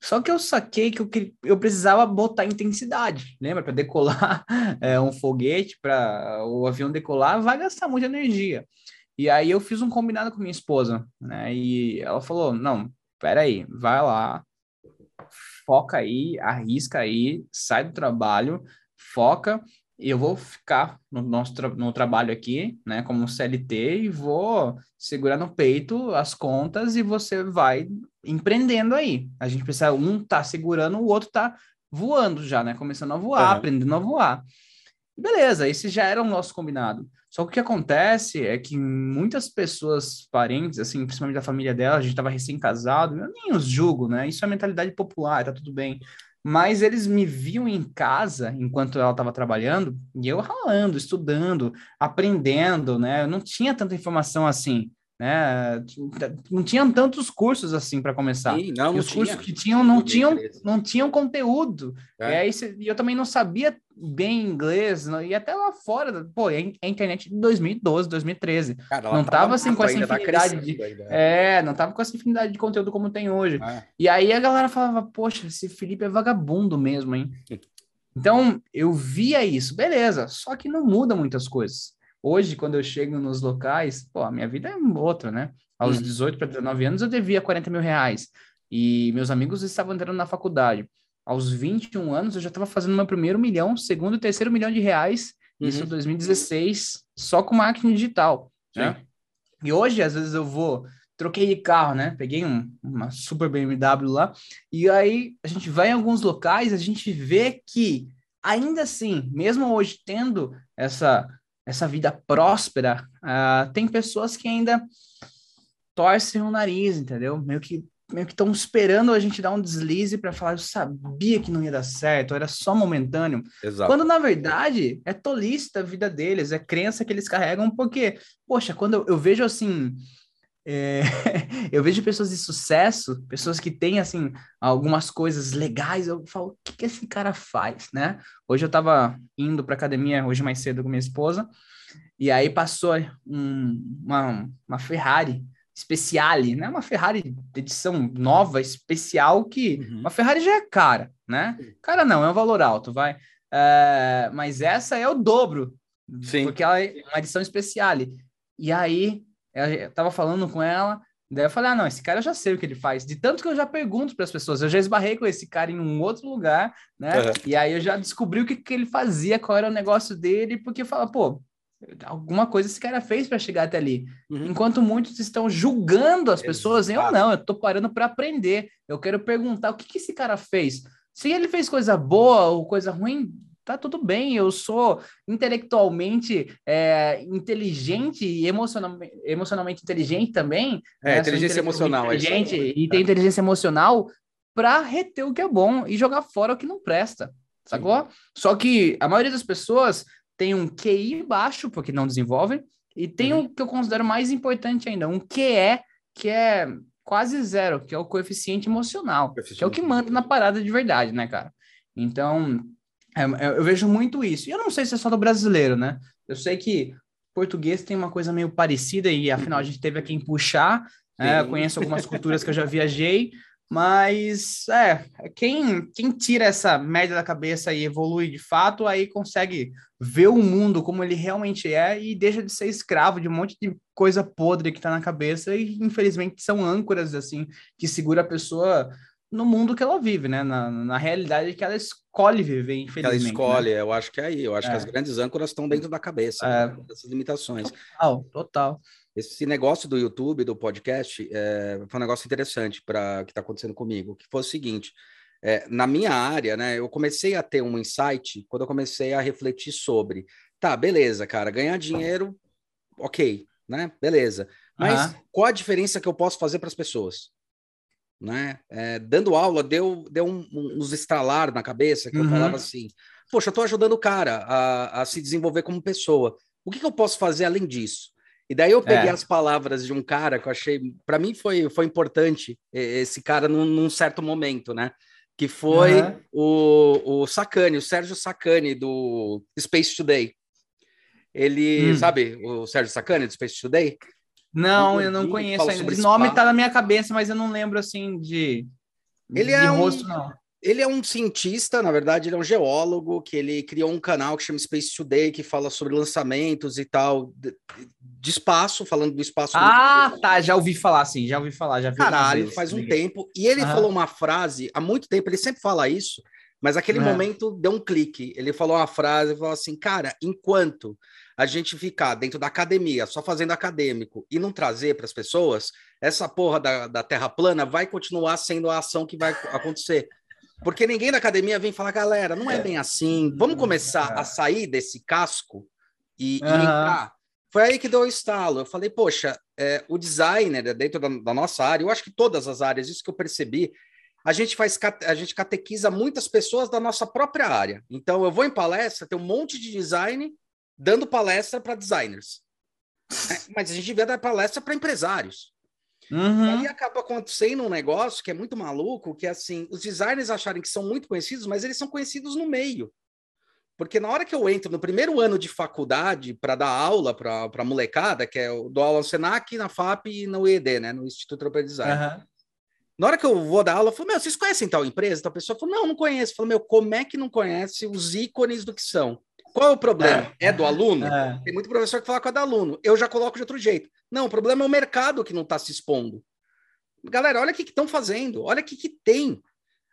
Speaker 2: Só que eu saquei que eu, eu precisava botar intensidade, lembra? Para decolar é, um foguete, para o avião decolar, vai gastar muita energia. E aí eu fiz um combinado com minha esposa, né? E ela falou: não, peraí, vai lá, foca aí, arrisca aí, sai do trabalho, foca eu vou ficar no nosso tra no trabalho aqui, né, como CLT, e vou segurar no peito as contas e você vai empreendendo aí. A gente precisa, um tá segurando, o outro tá voando já, né, começando a voar, uhum. aprendendo a voar. Beleza, esse já era o nosso combinado. Só que o que acontece é que muitas pessoas, parentes, assim, principalmente da família dela, a gente estava recém-casado, eu nem os julgo, né? Isso é mentalidade popular, tá tudo bem mas eles me viam em casa enquanto ela estava trabalhando e eu ralando, estudando, aprendendo, né? Eu não tinha tanta informação assim, né? Não tinham tantos cursos assim para começar. Sim, não, os cursos que tinham não tinham não tinham conteúdo. É. E eu também não sabia bem inglês, e até lá fora, pô, a internet de 2012, 2013. Cara, não tava assim com essa tá infinidade de. É, não tava com essa infinidade de conteúdo como tem hoje. É. E aí a galera falava, poxa, esse Felipe é vagabundo mesmo, hein? Então, eu via isso, beleza, só que não muda muitas coisas. Hoje, quando eu chego nos locais, pô, a minha vida é outra, né? Aos 18 para 19 anos, eu devia 40 mil reais. E meus amigos estavam entrando na faculdade aos 21 anos, eu já estava fazendo meu primeiro milhão, segundo e terceiro milhão de reais, uhum. isso em 2016, só com marketing digital, né? E hoje, às vezes, eu vou, troquei de carro, né? Peguei um, uma super BMW lá, e aí a gente vai em alguns locais, a gente vê que, ainda assim, mesmo hoje tendo essa, essa vida próspera, uh, tem pessoas que ainda torcem o nariz, entendeu? Meio que meio que estão esperando a gente dar um deslize para falar, eu sabia que não ia dar certo, era só momentâneo. Exato. Quando na verdade é tolice da vida deles, é crença que eles carregam, porque, poxa, quando eu, eu vejo assim. É... eu vejo pessoas de sucesso, pessoas que têm assim algumas coisas legais. Eu falo, o que, que esse cara faz, né? Hoje eu estava indo para academia hoje mais cedo com minha esposa e aí passou um, uma, uma Ferrari Speciale, né? Uma Ferrari edição nova, especial, que uhum. uma Ferrari já é cara, né? Cara não, é um valor alto, vai. É, mas essa é o dobro, Sim. porque ela é uma edição Speciale. E aí, eu tava falando com ela, daí eu falei, ah, não, esse cara eu já sei o que ele faz. De tanto que eu já pergunto para as pessoas, eu já esbarrei com esse cara em um outro lugar, né? Uhum. E aí eu já descobri o que, que ele fazia, qual era o negócio dele, porque fala, pô, alguma coisa esse cara fez para chegar até ali. Uhum. Enquanto muitos estão julgando as pessoas, eu não, eu tô parando para aprender. Eu quero perguntar o que, que esse cara fez. Se ele fez coisa boa ou coisa ruim, tá tudo bem. Eu sou intelectualmente é, inteligente e emocionalmente, emocionalmente inteligente também.
Speaker 1: É, né? inteligência emocional.
Speaker 2: É inteligente é e tem inteligência emocional para reter o que é bom e jogar fora o que não presta. Sacou? Sim. Só que a maioria das pessoas tem um QI baixo, porque não desenvolvem, e tem uhum. um que eu considero mais importante ainda, um QE, que é quase zero, que é o coeficiente emocional, coeficiente. que é o que manda na parada de verdade, né, cara? Então, é, é, eu vejo muito isso. E eu não sei se é só do brasileiro, né? Eu sei que português tem uma coisa meio parecida, e afinal a gente teve a quem puxar. É, eu conheço algumas culturas que eu já viajei, mas é, quem, quem tira essa média da cabeça e evolui de fato, aí consegue ver o mundo como ele realmente é e deixa de ser escravo de um monte de coisa podre que está na cabeça e infelizmente são âncoras assim que segura a pessoa no mundo que ela vive, né? Na, na realidade que ela escolhe viver, infelizmente.
Speaker 1: Ela escolhe, né? eu acho que é aí. Eu acho é. que as grandes âncoras estão dentro da cabeça, é. né? dessas limitações.
Speaker 2: Total, total.
Speaker 1: Esse negócio do YouTube, do podcast, é, foi um negócio interessante para que está acontecendo comigo, que foi o seguinte. É, na minha área, né, eu comecei a ter um insight quando eu comecei a refletir sobre, tá, beleza, cara, ganhar dinheiro, ok, né, beleza. Mas uhum. qual a diferença que eu posso fazer para as pessoas? Né? É, dando aula, deu, deu um, uns estralar na cabeça que uhum. eu falava assim, poxa, eu estou ajudando o cara a, a se desenvolver como pessoa. O que, que eu posso fazer além disso? E daí eu peguei é. as palavras de um cara que eu achei, para mim foi, foi importante esse cara num, num certo momento, né? Que foi uhum. o, o Sacani, o Sérgio Sacani do Space Today. Ele, hum. sabe, o Sérgio Sacani do Space Today?
Speaker 2: Não, eu não conheço ainda. Esse nome tá na minha cabeça, mas eu não lembro assim de.
Speaker 1: Ele de é rosto, um, não. Ele é um cientista, na verdade, ele é um geólogo que ele criou um canal que chama Space Today, que fala sobre lançamentos e tal de, de espaço, falando do espaço.
Speaker 2: Ah, tá, já ouvi falar, sim, já ouvi falar, já vi.
Speaker 1: Caralho, faz um tempo. E ele falou uma frase há muito tempo, ele sempre fala isso, mas aquele é. momento deu um clique. Ele falou uma frase, falou assim, cara, enquanto a gente ficar dentro da academia, só fazendo acadêmico e não trazer para as pessoas, essa porra da, da terra plana vai continuar sendo a ação que vai acontecer. Porque ninguém da academia vem falar, galera, não é bem assim, vamos começar a sair desse casco e, uhum. e entrar. Foi aí que deu o estalo. Eu falei, poxa, é, o designer dentro da, da, nossa área, eu acho que todas as áreas, isso que eu percebi, a gente faz, a gente catequiza muitas pessoas da nossa própria área. Então, eu vou em palestra, tem um monte de design dando palestra para designers. Mas a gente devia dar palestra para empresários. Uhum. Aí acaba acontecendo um negócio que é muito maluco, que é assim, os designers acharem que são muito conhecidos, mas eles são conhecidos no meio. Porque na hora que eu entro no primeiro ano de faculdade para dar aula para a molecada, que é o do aula no Senac, na FAP e no IED, né, no Instituto Europeu de Design. Uhum. Na hora que eu vou dar aula, eu falo, meu, vocês conhecem tal empresa? Tal pessoa falou, não, não conheço. Eu falo, meu, como é que não conhece os ícones do que são? Qual é o problema? É, é do aluno? É. Tem muito professor que fala com a do aluno. Eu já coloco de outro jeito. Não, o problema é o mercado que não está se expondo. Galera, olha o que estão fazendo, olha o que, que tem.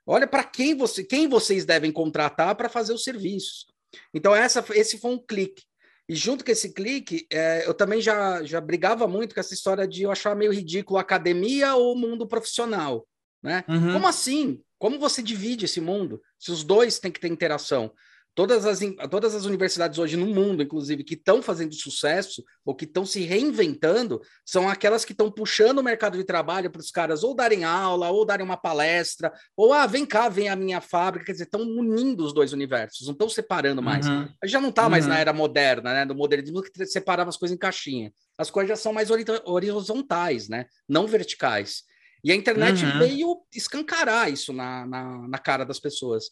Speaker 1: Olha para quem, você, quem vocês devem contratar para fazer os serviços. Então, essa, esse foi um clique. E junto com esse clique, é, eu também já, já brigava muito com essa história de eu achar meio ridículo academia ou mundo profissional. Né? Uhum. Como assim? Como você divide esse mundo? Se os dois têm que ter interação. Todas as, todas as universidades hoje no mundo, inclusive, que estão fazendo sucesso ou que estão se reinventando, são aquelas que estão puxando o mercado de trabalho para os caras ou darem aula, ou darem uma palestra, ou ah, vem cá, vem a minha fábrica. Quer dizer, estão unindo os dois universos, não estão separando mais. Uhum. Já não está mais uhum. na era moderna, né? Do modernismo que separava as coisas em caixinha. As coisas já são mais horizontais, né? Não verticais. E a internet uhum. veio escancarar isso na, na, na cara das pessoas.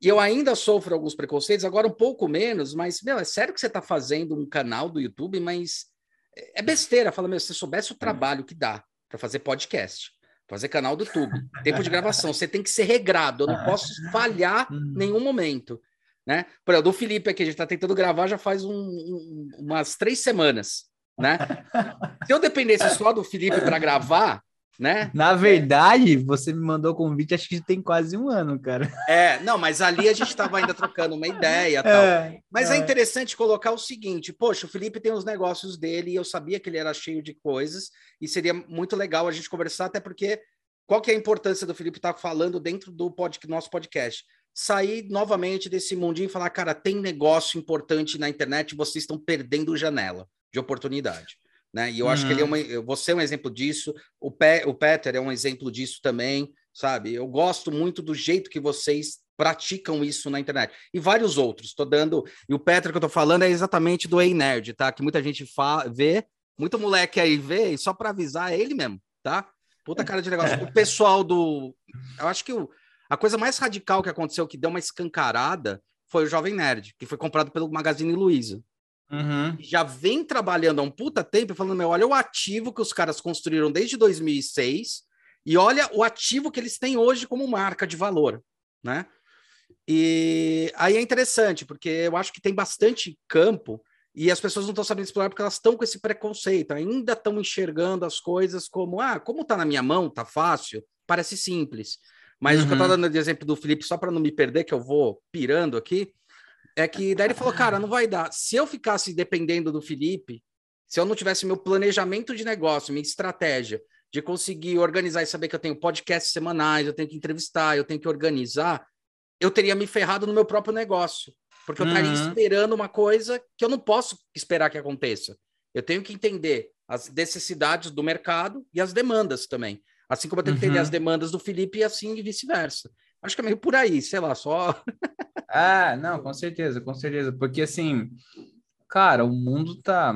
Speaker 1: E eu ainda sofro alguns preconceitos, agora um pouco menos, mas, meu, é sério que você está fazendo um canal do YouTube, mas é besteira. Fala, meu, se você soubesse o trabalho que dá para fazer podcast, fazer canal do YouTube, tempo de gravação, você tem que ser regrado, eu não posso falhar em uhum. nenhum momento. Né? Por exemplo, do Felipe aqui, a gente está tentando gravar já faz um, um, umas três semanas. Né? Se eu dependesse só do Felipe para gravar, né?
Speaker 2: Na verdade, você me mandou convite, acho que tem quase um ano, cara.
Speaker 1: É, não, mas ali a gente estava ainda trocando uma ideia tal. É, mas é. é. interessante colocar o seguinte: poxa, o Felipe tem os negócios dele e eu sabia que ele era cheio de coisas, e seria muito legal a gente conversar, até porque qual que é a importância do Felipe estar tá falando dentro do pod, nosso podcast? Sair novamente desse mundinho e falar, cara, tem negócio importante na internet, vocês estão perdendo janela de oportunidade né? E eu uhum. acho que ele é uhum. uma, você é um exemplo disso, o, Pe, o Peter é um exemplo disso também, sabe? Eu gosto muito do jeito que vocês praticam isso na internet. E vários outros. Estou dando. E o Peter que eu estou falando é exatamente do Ei Nerd, tá? Que muita gente fa... vê, muito moleque aí vê, e só para avisar, é ele mesmo, tá? Puta cara de negócio. O pessoal do. Eu acho que o... a coisa mais radical que aconteceu, que deu uma escancarada, foi o Jovem Nerd, que foi comprado pelo Magazine Luiza. Uhum. Já vem trabalhando há um puta tempo falando, meu, olha o ativo que os caras construíram desde 2006 e olha o ativo que eles têm hoje como marca de valor, né? E aí é interessante, porque eu acho que tem bastante campo e as pessoas não estão sabendo explorar porque elas estão com esse preconceito, ainda estão enxergando as coisas como, ah, como tá na minha mão, tá fácil, parece simples. Mas uhum. o que eu tô uhum. dando de exemplo do Felipe, só para não me perder, que eu vou pirando aqui, é que daí ele falou, cara, não vai dar. Se eu ficasse dependendo do Felipe, se eu não tivesse meu planejamento de negócio, minha estratégia de conseguir organizar e saber que eu tenho podcasts semanais, eu tenho que entrevistar, eu tenho que organizar, eu teria me ferrado no meu próprio negócio. Porque eu estaria uhum. esperando uma coisa que eu não posso esperar que aconteça. Eu tenho que entender as necessidades do mercado e as demandas também. Assim como eu tenho que entender as uhum. demandas do Felipe e assim e vice-versa. Acho que é meio por aí, sei lá, só.
Speaker 2: ah, não, com certeza, com certeza. Porque assim, cara, o mundo tá.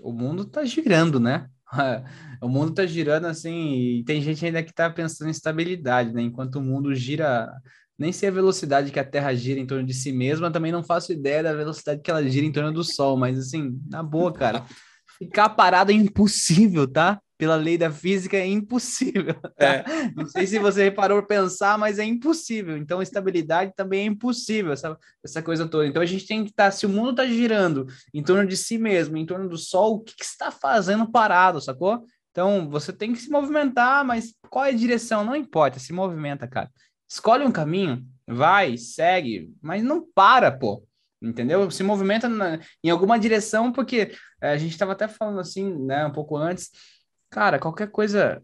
Speaker 2: O mundo tá girando, né? o mundo tá girando assim, e tem gente ainda que tá pensando em estabilidade, né? Enquanto o mundo gira nem sei a velocidade que a Terra gira em torno de si mesma, também não faço ideia da velocidade que ela gira em torno do Sol, mas assim, na boa, cara, ficar parado é impossível, tá? Pela lei da física é impossível. Tá? É. Não sei se você reparou pensar, mas é impossível. Então, estabilidade também é impossível, essa, essa coisa toda. Então, a gente tem que estar, tá, se o mundo está girando em torno de si mesmo, em torno do Sol, o que, que está fazendo parado, sacou? Então, você tem que se movimentar, mas qual é a direção? Não importa, se movimenta, cara. Escolhe um caminho, vai, segue, mas não para, pô. Entendeu? Se movimenta na, em alguma direção, porque é, a gente estava até falando assim, né, um pouco antes. Cara, qualquer coisa,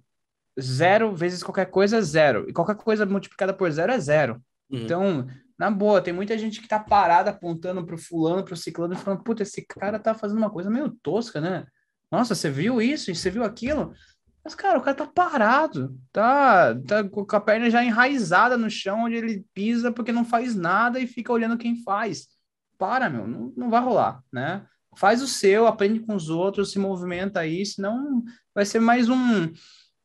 Speaker 2: zero vezes qualquer coisa é zero. E qualquer coisa multiplicada por zero é zero. Uhum. Então, na boa, tem muita gente que tá parada apontando pro fulano, pro ciclano, e falando, puta, esse cara tá fazendo uma coisa meio tosca, né? Nossa, você viu isso? Você viu aquilo? Mas, cara, o cara tá parado, tá, tá com a perna já enraizada no chão onde ele pisa porque não faz nada e fica olhando quem faz. Para, meu, não, não vai rolar, né? Faz o seu, aprende com os outros, se movimenta aí, senão vai ser mais um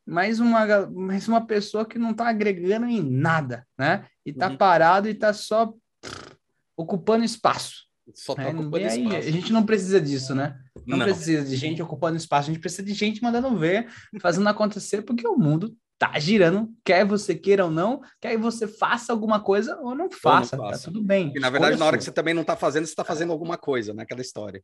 Speaker 2: mais uma, mais uma pessoa que não tá agregando em nada, né? E tá uhum. parado e tá só pff, ocupando espaço. Só tá é, ocupando aí, espaço. A gente não precisa disso, né? Não, não, precisa de gente ocupando espaço, a gente precisa de gente mandando ver, fazendo acontecer, porque o mundo tá girando, quer você queira ou não, quer você faça alguma coisa ou não faça, ou não faça. tá tudo bem.
Speaker 1: E na verdade, na hora que você também não tá fazendo, você tá fazendo alguma coisa naquela história.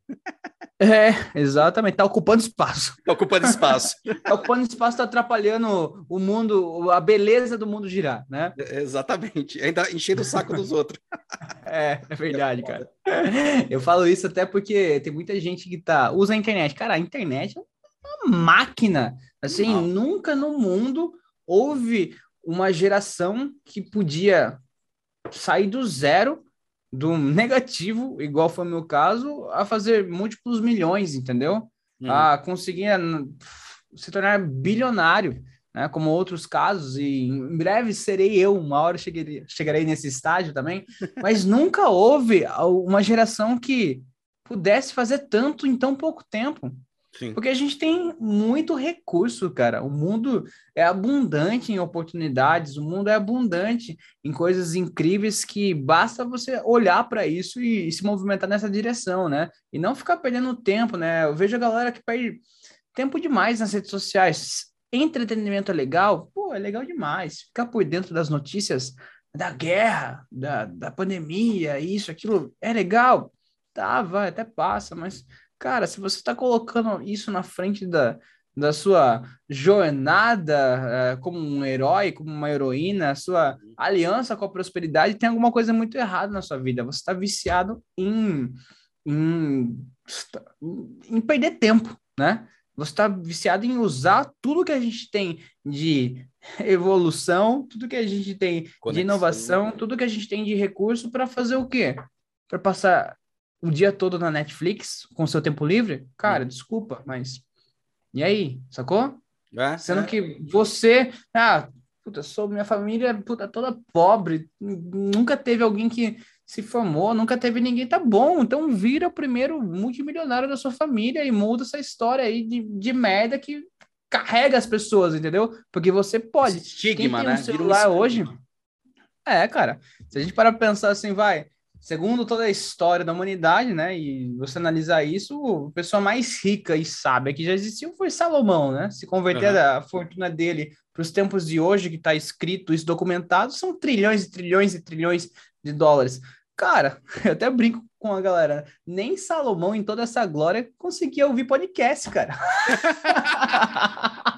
Speaker 2: É, exatamente, tá ocupando espaço.
Speaker 1: Tá ocupando espaço.
Speaker 2: tá ocupando espaço, tá atrapalhando o mundo, a beleza do mundo girar, né?
Speaker 1: É, exatamente, ainda enchendo o saco dos outros.
Speaker 2: É, é verdade, é cara. Eu falo isso até porque tem muita gente que tá usa a internet. Cara, a internet é uma máquina. Assim, não. nunca no mundo houve uma geração que podia sair do zero, do negativo, igual foi o meu caso, a fazer múltiplos milhões, entendeu? Uhum. A conseguir se tornar bilionário, né? Como outros casos, e em breve serei eu, uma hora chegarei, chegarei nesse estágio também, mas nunca houve uma geração que pudesse fazer tanto em tão pouco tempo. Sim. Porque a gente tem muito recurso, cara. O mundo é abundante em oportunidades, o mundo é abundante em coisas incríveis que basta você olhar para isso e, e, se movimentar nessa direção, né? E não ficar perdendo tempo, né? Eu vejo a galera que perde tempo demais nas redes sociais. Entretenimento é legal? Pô, é legal demais. Ficar por dentro das notícias da guerra, da, da pandemia, isso, aquilo, é legal? Tá, vai, até passa, mas Cara, se você está colocando isso na frente da, da sua jornada uh, como um herói, como uma heroína, a sua aliança com a prosperidade, tem alguma coisa muito errada na sua vida. Você está viciado em, em, em perder tempo, né? Você está viciado em usar tudo que a gente tem de evolução, tudo que a gente tem Conexão. de inovação, tudo que a gente tem de recurso para fazer o quê? Para passar o dia todo na Netflix com seu tempo livre, cara, hum. desculpa, mas e aí, sacou? É, Sendo é. que você, ah, puta, sou minha família, puta, toda pobre, nunca teve alguém que se formou, nunca teve ninguém, tá bom, então vira o primeiro multimilionário da sua família e muda essa história aí de, de merda que carrega as pessoas, entendeu? Porque você pode.
Speaker 1: Estigma,
Speaker 2: Quem
Speaker 1: tem um
Speaker 2: né? celular um hoje. É, cara. Se a gente parar pra pensar assim, vai, segundo toda a história da humanidade, né? E você analisar isso, a pessoa mais rica e sábia que já existiu foi Salomão, né? Se converter uhum. a fortuna dele para os tempos de hoje, que está escrito, isso documentado, são trilhões e trilhões e trilhões de dólares. Cara, eu até brinco com a galera, nem Salomão, em toda essa glória, conseguia ouvir podcast, cara.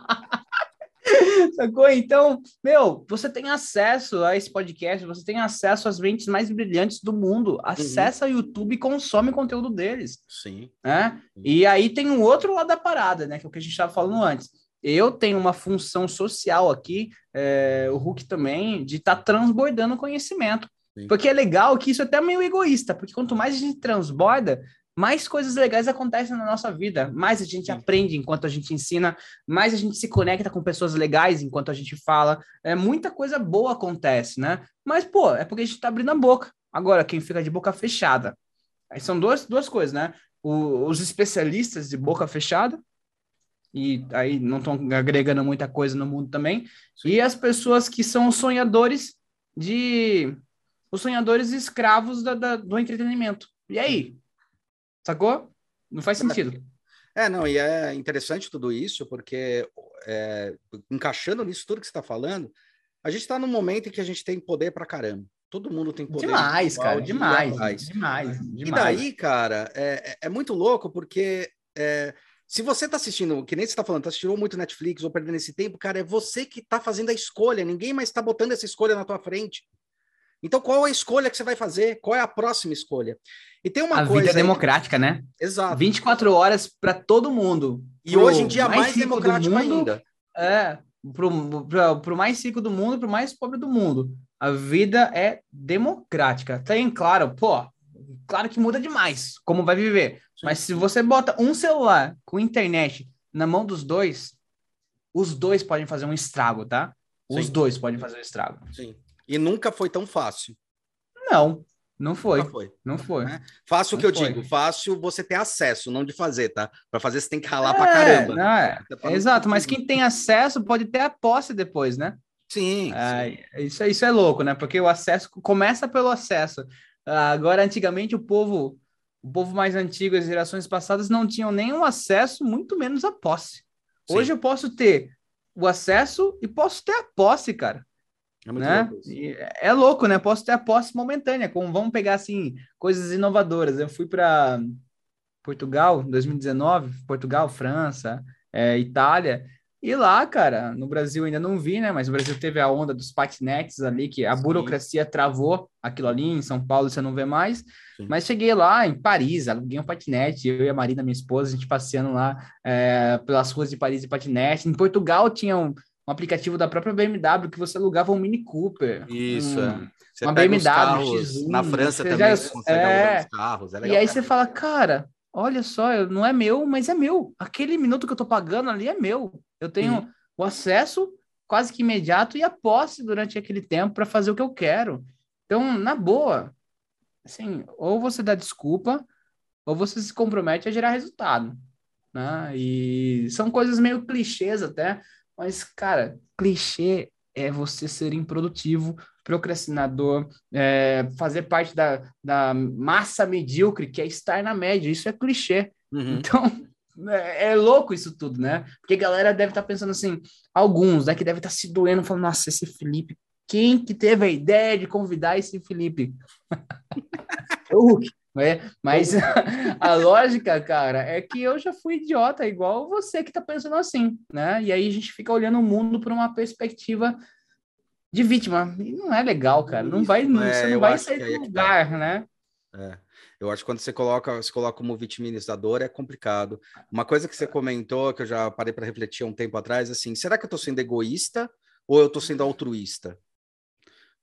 Speaker 2: Sacou? Então, meu, você tem acesso a esse podcast, você tem acesso às mentes mais brilhantes do mundo. Acessa uhum. o YouTube e consome conteúdo deles.
Speaker 1: Sim.
Speaker 2: Né? E aí tem um outro lado da parada, né? Que é o que a gente estava falando antes. Eu tenho uma função social aqui, é, o Hulk também, de estar tá transbordando conhecimento. Sim. Porque é legal que isso é até meio egoísta, porque quanto mais a gente transborda, mais coisas legais acontecem na nossa vida, mais a gente aprende enquanto a gente ensina, mais a gente se conecta com pessoas legais enquanto a gente fala, é muita coisa boa acontece, né? Mas pô, é porque a gente tá abrindo a boca. Agora quem fica de boca fechada, aí são duas, duas coisas, né? O, os especialistas de boca fechada e aí não estão agregando muita coisa no mundo também, Sim. e as pessoas que são sonhadores de os sonhadores escravos da, da, do entretenimento. E aí? Sacou? Não faz sentido.
Speaker 1: É, não, e é interessante tudo isso, porque é, encaixando nisso tudo que você está falando, a gente está num momento em que a gente tem poder para caramba. Todo mundo tem poder.
Speaker 2: Demais, cara, demais, demais, demais,
Speaker 1: E daí, cara, é, é, é muito louco, porque é, se você está assistindo, que nem você está falando, tá assistindo muito Netflix ou perdendo esse tempo, cara, é você que está fazendo a escolha, ninguém mais está botando essa escolha na tua frente. Então, qual é a escolha que você vai fazer? Qual é a próxima escolha?
Speaker 2: E tem uma a coisa. A vida é democrática, né?
Speaker 1: Exato.
Speaker 2: 24 horas para todo mundo.
Speaker 1: E pro hoje em dia, mais, mais democrático mundo, ainda.
Speaker 2: É, para o mais rico do mundo, para o mais pobre do mundo. A vida é democrática. Tem, claro, pô, claro que muda demais como vai viver. Sim. Mas se você bota um celular com internet na mão dos dois, os dois podem fazer um estrago, tá? Os Sim. dois podem fazer um estrago.
Speaker 1: Sim. E nunca foi tão fácil.
Speaker 2: Não, não foi. Não foi. Não foi.
Speaker 1: Né? Fácil o que eu foi. digo, fácil você ter acesso, não de fazer, tá? Para fazer você tem que ralar é, pra caramba.
Speaker 2: Não é. Exato, mas quem tem acesso pode ter a posse depois, né?
Speaker 1: Sim,
Speaker 2: é, sim. Isso, isso é louco, né? Porque o acesso começa pelo acesso. Agora, antigamente, o povo, o povo mais antigo, as gerações passadas, não tinham nenhum acesso, muito menos a posse. Sim. Hoje eu posso ter o acesso e posso ter a posse, cara. É, né? louco é louco, né? Posso ter a posse momentânea, como vamos pegar assim coisas inovadoras. Eu fui para Portugal em 2019, Portugal, França, é, Itália, e lá, cara, no Brasil ainda não vi, né? Mas o Brasil teve a onda dos patinetes ali, que a Sim. burocracia travou aquilo ali. Em São Paulo você não vê mais. Sim. Mas cheguei lá em Paris, aluguei um patinete, eu e a Marina, minha esposa, a gente passeando lá é, pelas ruas de Paris de patinete. Em Portugal tinha um, um aplicativo da própria BMW que você alugava um Mini Cooper.
Speaker 1: Isso,
Speaker 2: um, é. uma BMW
Speaker 1: carros, X1. Na França também já, você consegue
Speaker 2: é, carros. É e aí você fala, cara, olha só, não é meu, mas é meu. Aquele minuto que eu tô pagando ali é meu. Eu tenho o acesso quase que imediato e a posse durante aquele tempo para fazer o que eu quero. Então, na boa, assim, ou você dá desculpa, ou você se compromete a gerar resultado. Né? E são coisas meio clichês até, mas, cara, clichê é você ser improdutivo, procrastinador, é, fazer parte da, da massa medíocre, que é estar na média. Isso é clichê. Uhum. Então, é, é, louco isso tudo, né? Porque a galera deve estar tá pensando assim, alguns, né, que deve estar tá se doendo, falando, nossa, esse Felipe, quem que teve a ideia de convidar esse Felipe? o Hulk. É, mas a lógica, cara, é que eu já fui idiota, igual você que tá pensando assim, né? E aí a gente fica olhando o mundo por uma perspectiva de vítima. E não é legal, cara. Não vai, é, você não vai sair do é lugar, tá. né?
Speaker 1: É. Eu acho que quando você coloca, se coloca como vitimizador é complicado. Uma coisa que você comentou, que eu já parei para refletir um tempo atrás, assim, será que eu estou sendo egoísta ou eu estou sendo altruísta?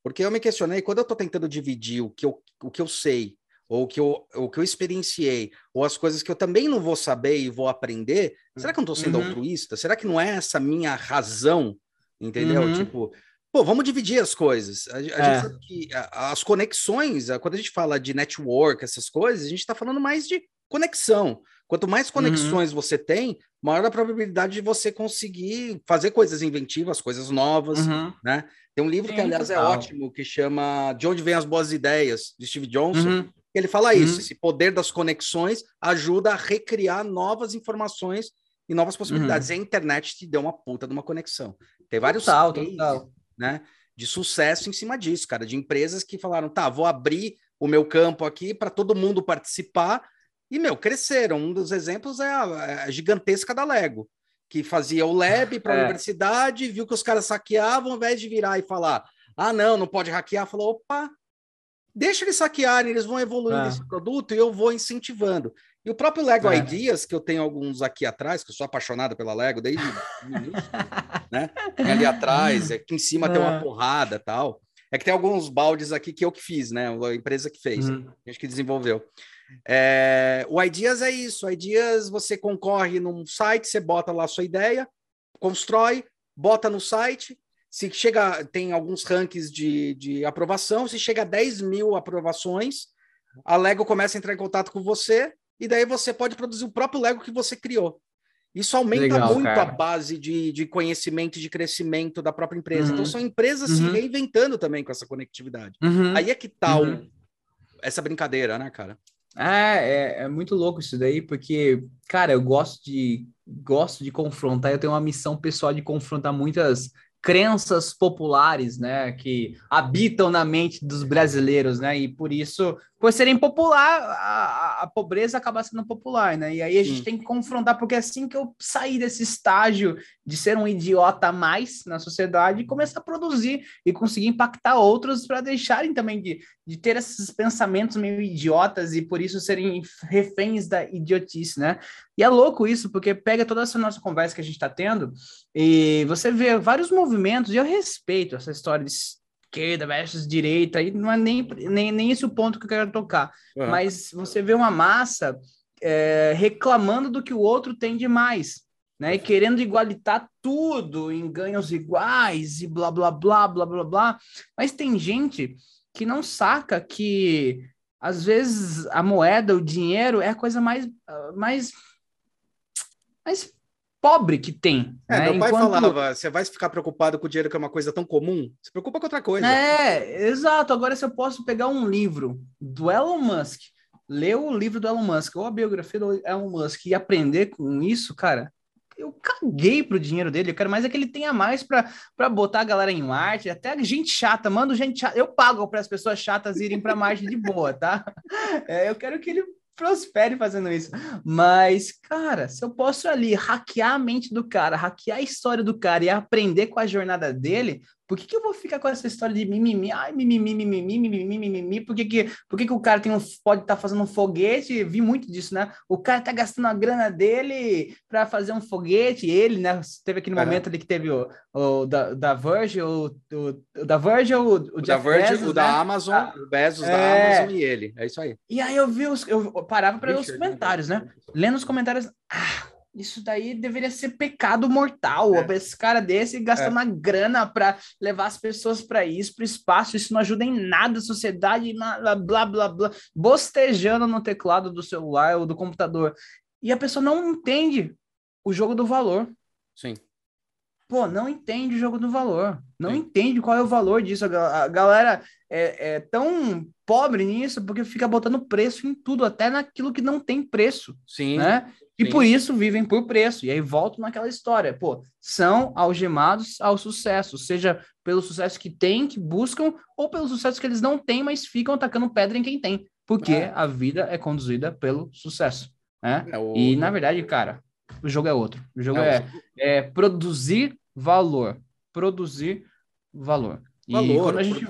Speaker 1: Porque eu me questionei, quando eu estou tentando dividir o que eu, o que eu sei, ou que eu, o que eu experienciei, ou as coisas que eu também não vou saber e vou aprender, será que eu não estou sendo uhum. altruísta? Será que não é essa minha razão? Entendeu? Uhum. Tipo, Pô, vamos dividir as coisas. A, a é. gente sabe que as conexões, quando a gente fala de network, essas coisas, a gente está falando mais de conexão. Quanto mais uhum. conexões uhum. você tem, maior a probabilidade de você conseguir fazer coisas inventivas, coisas novas, uhum. né? Tem um livro Sim, que, aliás, é é ótimo, que chama De Onde Vêm as Boas Ideias, de Steve Johnson. Uhum. Ele fala isso, uhum. esse poder das conexões ajuda a recriar novas informações e novas possibilidades. Uhum. E a internet te deu uma puta de uma conexão. Tem vários
Speaker 2: total, cases, total
Speaker 1: né? De sucesso em cima disso, cara, de empresas que falaram, tá, vou abrir o meu campo aqui para todo mundo participar. E, meu, cresceram. Um dos exemplos é a, a gigantesca da Lego, que fazia o lab para a é. universidade, viu que os caras saqueavam, ao invés de virar e falar, ah, não, não pode hackear, falou, opa, deixa eles saquearem, eles vão evoluindo é. esse produto e eu vou incentivando. E o próprio Lego é. Ideas, que eu tenho alguns aqui atrás, que eu sou apaixonado pela Lego desde o início, né? Tem ali atrás, aqui em cima é. tem uma é. porrada tal. É que tem alguns baldes aqui que eu que fiz, né? A empresa que fez, uhum. a gente que desenvolveu. É, o Ideas é isso. O Ideas você concorre num site, você bota lá a sua ideia, constrói, bota no site. Se chega, tem alguns rankings de, de aprovação. Se chega a 10 mil aprovações, a Lego começa a entrar em contato com você e daí você pode produzir o próprio Lego que você criou. Isso aumenta Legal, muito cara. a base de, de conhecimento e de crescimento da própria empresa. Então, uhum. Então, são empresas uhum. se reinventando também com essa conectividade. Uhum. Aí é que tal tá uhum. essa brincadeira, né, cara?
Speaker 2: É, é, é, muito louco isso daí, porque, cara, eu gosto de gosto de confrontar, eu tenho uma missão pessoal de confrontar muitas crenças populares, né, que habitam na mente dos brasileiros, né, e por isso, por serem popular, a, a pobreza acaba sendo popular, né, e aí a gente Sim. tem que confrontar, porque assim que eu sair desse estágio de ser um idiota a mais na sociedade começar a produzir e conseguir impactar outros para deixarem também de, de ter esses pensamentos meio idiotas e por isso serem reféns da idiotice, né, e é louco isso, porque pega toda essa nossa conversa que a gente está tendo e você vê vários movimentos, e eu respeito essa história de esquerda versus direita, e não é nem, nem, nem esse o ponto que eu quero tocar, uhum. mas você vê uma massa é, reclamando do que o outro tem de mais, né? E querendo igualitar tudo em ganhos iguais e blá blá blá blá blá blá. Mas tem gente que não saca que às vezes a moeda, o dinheiro é a coisa mais, mais mais pobre que tem.
Speaker 1: É, né? meu pai Enquanto... falava: você vai ficar preocupado com o dinheiro que é uma coisa tão comum? Se preocupa com outra coisa.
Speaker 2: É, exato. Agora, se eu posso pegar um livro do Elon Musk, ler o livro do Elon Musk ou a biografia do Elon Musk e aprender com isso, cara. Eu caguei pro dinheiro dele, eu quero mais é que ele tenha mais para botar a galera em Marte, até gente chata, mando gente chata, eu pago para as pessoas chatas irem para Marte de boa, tá? É, eu quero que ele prospere fazendo isso. Mas, cara, se eu posso ali hackear a mente do cara, hackear a história do cara e aprender com a jornada dele, por que, que eu vou ficar com essa história de mimimi? Ai, mimimi, mimimi, mimimi, mimimi. Por que, que, por que, que o cara tem um, pode estar tá fazendo um foguete? Vi muito disso, né? O cara tá gastando a grana dele para fazer um foguete. Ele, né? Teve aquele é. momento ali que teve o, o da, da Virgin, o, o, da Virgin, o, o,
Speaker 1: o da Virgin, Bezos, o né? da Amazon, ah, o Bezos é... da Amazon e ele. É isso aí.
Speaker 2: E aí eu vi os, eu parava para ler os comentários, né? Lendo os comentários, ah, isso daí deveria ser pecado mortal. É. Esse cara desse gastando é. uma grana para levar as pessoas para isso, para o espaço. Isso não ajuda em nada a sociedade, blá, blá, blá, blá, bostejando no teclado do celular ou do computador. E a pessoa não entende o jogo do valor.
Speaker 1: Sim.
Speaker 2: Pô, não entende o jogo do valor. Não Sim. entende qual é o valor disso. A galera é, é tão pobre nisso porque fica botando preço em tudo, até naquilo que não tem preço.
Speaker 1: Sim.
Speaker 2: Né? E por isso vivem por preço. E aí volto naquela história. Pô, são algemados ao sucesso, seja pelo sucesso que têm, que buscam, ou pelo sucesso que eles não têm, mas ficam atacando pedra em quem tem. Porque é. a vida é conduzida pelo sucesso. Né? É o... E, na verdade, cara, o jogo é outro. O jogo é, é, é produzir valor. Produzir valor.
Speaker 1: E valor. quando a gente.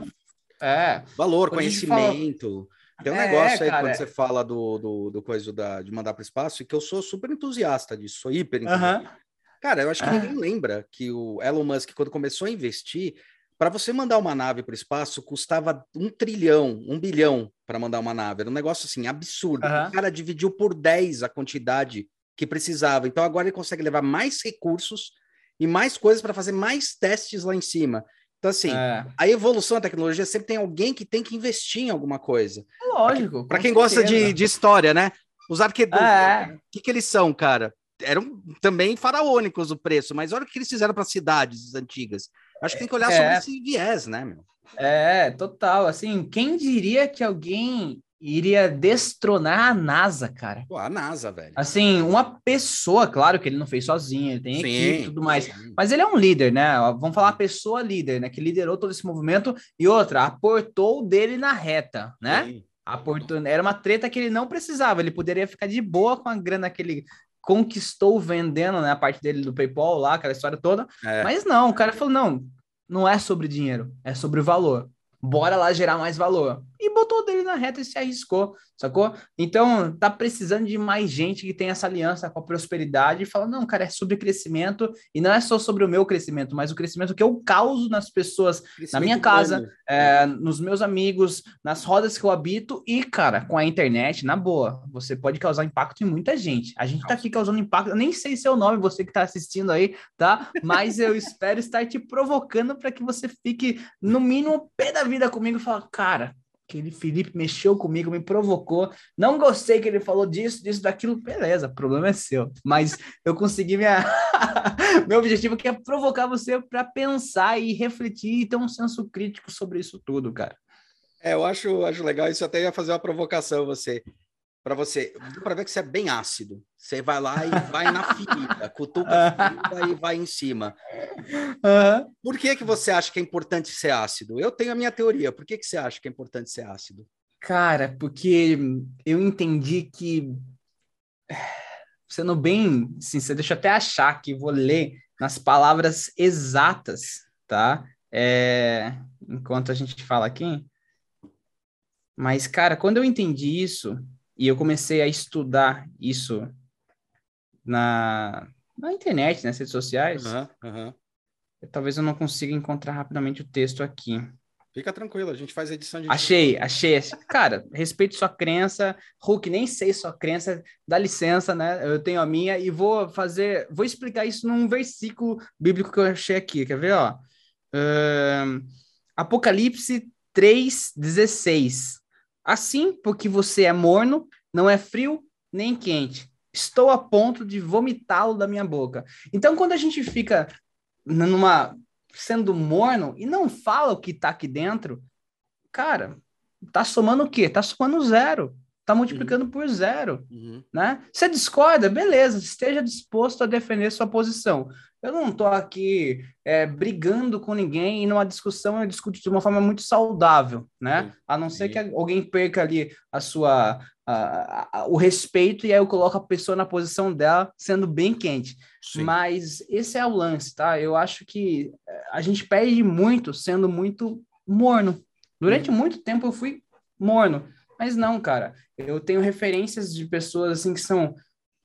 Speaker 1: É. Valor, conhecimento. Tem um é, negócio aí cara, quando você fala do, do, do coisa da, de mandar para o espaço, que eu sou super entusiasta disso, sou hiper entusiasta. Uhum. Cara, eu acho que ah. ninguém lembra que o Elon Musk, quando começou a investir, para você mandar uma nave para o espaço, custava um trilhão, um bilhão para mandar uma nave. Era um negócio assim absurdo. Uhum. O cara dividiu por 10 a quantidade que precisava. Então agora ele consegue levar mais recursos e mais coisas para fazer mais testes lá em cima. Então, assim, é. a evolução da tecnologia sempre tem alguém que tem que investir em alguma coisa.
Speaker 2: Lógico.
Speaker 1: Para quem gosta de, de, história, né? Os arquitetos, é. o que, que eles são, cara? Eram também faraônicos o preço, mas olha o que eles fizeram para cidades antigas. Acho que tem que olhar é. sobre esse viés, né, meu?
Speaker 2: É, total. Assim, quem diria que alguém iria destronar a NASA, cara.
Speaker 1: Pô, a NASA, velho.
Speaker 2: Assim, uma pessoa, claro que ele não fez sozinho, ele tem sim, equipe e tudo mais, sim. mas ele é um líder, né? Vamos falar pessoa líder, né? Que liderou todo esse movimento e outra, aportou dele na reta, né? Sim. Aportou, era uma treta que ele não precisava, ele poderia ficar de boa com a grana que ele conquistou vendendo, né? A parte dele do PayPal lá, aquela história toda. É. Mas não, o cara falou: não, não é sobre dinheiro, é sobre valor. Bora lá gerar mais valor. E botou dele na reta e se arriscou, sacou? Então, tá precisando de mais gente que tem essa aliança com a prosperidade e fala: não, cara, é sobre crescimento e não é só sobre o meu crescimento, mas o crescimento que eu causo nas pessoas, na minha casa, é, nos meus amigos, nas rodas que eu habito e, cara, com a internet, na boa, você pode causar impacto em muita gente. A gente tá aqui causando impacto, eu nem sei seu nome, você que tá assistindo aí, tá? Mas eu espero estar te provocando para que você fique, no mínimo, pé da vida comigo e fala, cara aquele Felipe mexeu comigo, me provocou. Não gostei que ele falou disso, disso, daquilo. Beleza, o problema é seu. Mas eu consegui minha. Meu objetivo que é provocar você para pensar e refletir e ter um senso crítico sobre isso tudo, cara.
Speaker 1: É, eu acho, acho legal. Isso até ia fazer uma provocação você para você, para ver que você é bem ácido. Você vai lá e vai na ferida, cutuca a ferida e vai em cima. Uhum. Por que que você acha que é importante ser ácido? Eu tenho a minha teoria. Por que que você acha que é importante ser ácido?
Speaker 2: Cara, porque eu entendi que sendo bem sincero, deixa eu até achar que vou ler nas palavras exatas, tá? É... Enquanto a gente fala aqui. Mas, cara, quando eu entendi isso, e eu comecei a estudar isso na, na internet, nas redes sociais. Uhum, uhum. Talvez eu não consiga encontrar rapidamente o texto aqui.
Speaker 1: Fica tranquilo, a gente faz edição de.
Speaker 2: Achei, achei. Cara, respeito sua crença. Hulk, nem sei sua crença, dá licença, né? Eu tenho a minha e vou fazer. Vou explicar isso num versículo bíblico que eu achei aqui. Quer ver, ó? Uh, Apocalipse 3,16. Assim, porque você é morno, não é frio nem quente. Estou a ponto de vomitá-lo da minha boca. Então, quando a gente fica numa sendo morno e não fala o que está aqui dentro, cara, tá somando o quê? Tá somando zero. Tá multiplicando uhum. por zero, uhum. né? Você discorda, beleza, esteja disposto a defender sua posição. Eu não estou aqui é, brigando com ninguém e numa discussão eu discuto de uma forma muito saudável, né? A não ser que alguém perca ali a sua a, a, o respeito e aí eu coloco a pessoa na posição dela sendo bem quente. Sim. Mas esse é o lance, tá? Eu acho que é, a gente perde muito sendo muito morno. Durante hum. muito tempo eu fui morno, mas não, cara. Eu tenho referências de pessoas assim que são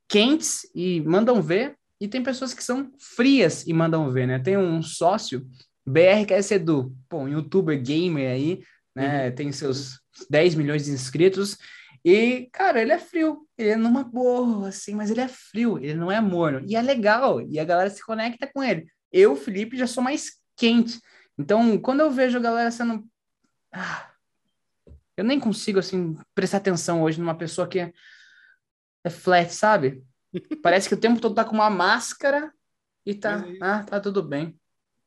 Speaker 2: quentes e mandam ver e tem pessoas que são frias e mandam ver, né? Tem um sócio, BRKS Edu, pô, um youtuber gamer aí, né? Uhum. Tem seus 10 milhões de inscritos. E, cara, ele é frio. Ele é numa boa, assim, mas ele é frio, ele não é morno. E é legal, e a galera se conecta com ele. Eu, Felipe, já sou mais quente. Então, quando eu vejo a galera sendo. Ah, eu nem consigo, assim, prestar atenção hoje numa pessoa que é, é flat, sabe? Parece que o tempo todo tá com uma máscara e tá, ah, tá tudo bem.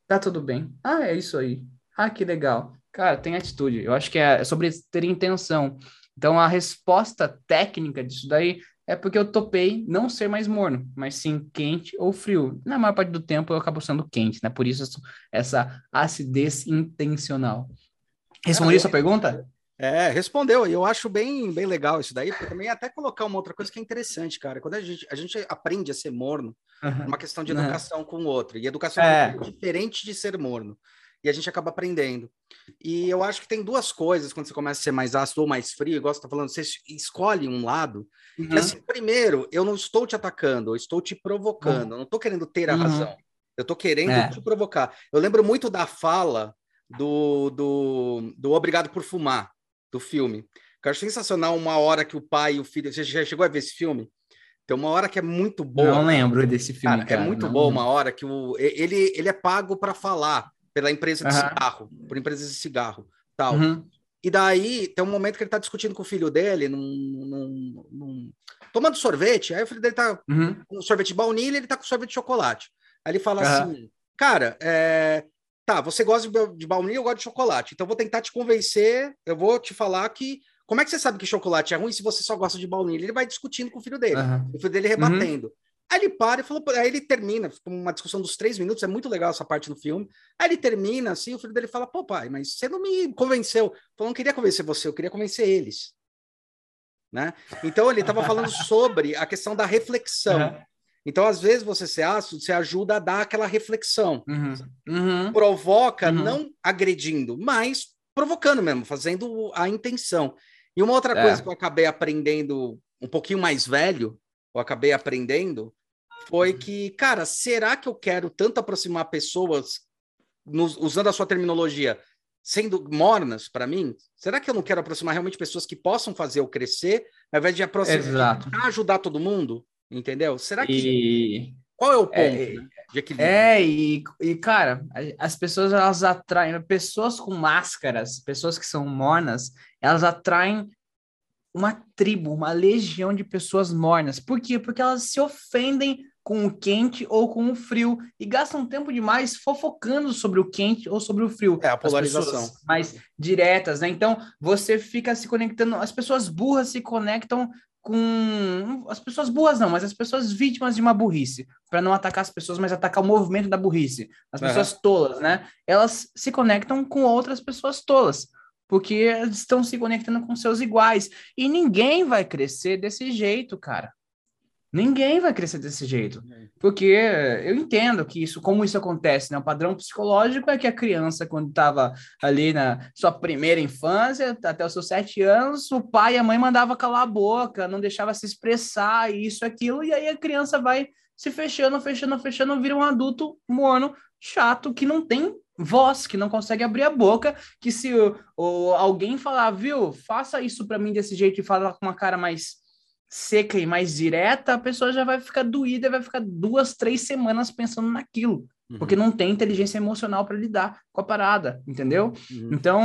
Speaker 2: Tá tudo bem. Ah, é isso aí. Ah, que legal. Cara, tem atitude. Eu acho que é sobre ter intenção. Então, a resposta técnica disso daí é porque eu topei não ser mais morno, mas sim quente ou frio. Na maior parte do tempo eu acabo sendo quente, né? Por isso essa acidez intencional. Respondi sua pergunta?
Speaker 1: É, respondeu, e eu acho bem, bem legal isso daí, porque também até colocar uma outra coisa que é interessante, cara. Quando a gente, a gente aprende a ser morno, uhum. uma questão de educação uhum. com o outro, e educação é. é diferente de ser morno, e a gente acaba aprendendo. E eu acho que tem duas coisas quando você começa a ser mais ácido ou mais frio, igual você está falando, você escolhe um lado, uhum. que assim, primeiro, eu não estou te atacando, eu estou te provocando, uhum. eu não estou querendo ter a uhum. razão, eu estou querendo é. te provocar. Eu lembro muito da fala do, do, do Obrigado por Fumar, do filme. Eu acho sensacional uma hora que o pai e o filho. Você já chegou a ver esse filme? Tem uma hora que é muito boa.
Speaker 2: Não lembro desse filme, cara.
Speaker 1: É cara. É muito não, boa uma hora que o, ele, ele é pago para falar pela empresa de uhum. cigarro, por empresas de cigarro, tal. Uhum. E daí tem um momento que ele tá discutindo com o filho dele, num, num, num... tomando sorvete. Aí o filho dele tá uhum. com sorvete de baunilha, ele tá com sorvete de chocolate. Aí ele fala assim, cara, é, tá, você gosta de baunilha, eu gosto de chocolate. Então eu vou tentar te convencer, eu vou te falar que. Como é que você sabe que chocolate é ruim se você só gosta de baunilha? Ele vai discutindo com o filho dele, uhum. o filho dele rebatendo. Uhum. Aí ele para e falou, aí ele termina, uma discussão dos três minutos, é muito legal essa parte no filme. Aí ele termina assim, o filho dele fala, pô, pai, mas você não me convenceu. Eu não queria convencer você, eu queria convencer eles. Né? Então ele estava falando sobre a questão da reflexão. Uhum. Então, às vezes, você ser ácido, você ajuda a dar aquela reflexão. Uhum. Uhum. Provoca, uhum. não agredindo, mas provocando mesmo, fazendo a intenção. E uma outra é. coisa que eu acabei aprendendo um pouquinho mais velho, eu acabei aprendendo, foi que, cara, será que eu quero tanto aproximar pessoas, nos, usando a sua terminologia, sendo mornas para mim? Será que eu não quero aproximar realmente pessoas que possam fazer eu crescer, ao invés de aproximar, ajudar todo mundo? Entendeu? Será que.
Speaker 2: E...
Speaker 1: Qual é o ponto? É,
Speaker 2: né?
Speaker 1: de equilíbrio.
Speaker 2: É, e, e cara, as pessoas elas atraem, pessoas com máscaras, pessoas que são mornas, elas atraem uma tribo, uma legião de pessoas mornas. Por quê? Porque elas se ofendem com o quente ou com o frio e gastam tempo demais fofocando sobre o quente ou sobre o frio.
Speaker 1: É a polarização.
Speaker 2: Mais diretas, né? Então você fica se conectando, as pessoas burras se conectam com as pessoas boas não, mas as pessoas vítimas de uma burrice, para não atacar as pessoas, mas atacar o movimento da burrice. As pessoas uhum. tolas, né? Elas se conectam com outras pessoas tolas, porque estão se conectando com seus iguais. E ninguém vai crescer desse jeito, cara. Ninguém vai crescer desse jeito. Porque eu entendo que isso, como isso acontece, né? O padrão psicológico é que a criança, quando estava ali na sua primeira infância, até os seus sete anos, o pai e a mãe mandava calar a boca, não deixava se expressar, isso, aquilo, e aí a criança vai se fechando, fechando, fechando, vira um adulto morno, chato, que não tem voz, que não consegue abrir a boca, que se o, o alguém falar, viu, faça isso para mim desse jeito e falar com uma cara mais seca e mais direta, a pessoa já vai ficar doída e vai ficar duas, três semanas pensando naquilo. Uhum. Porque não tem inteligência emocional para lidar com a parada, entendeu? Uhum. Então,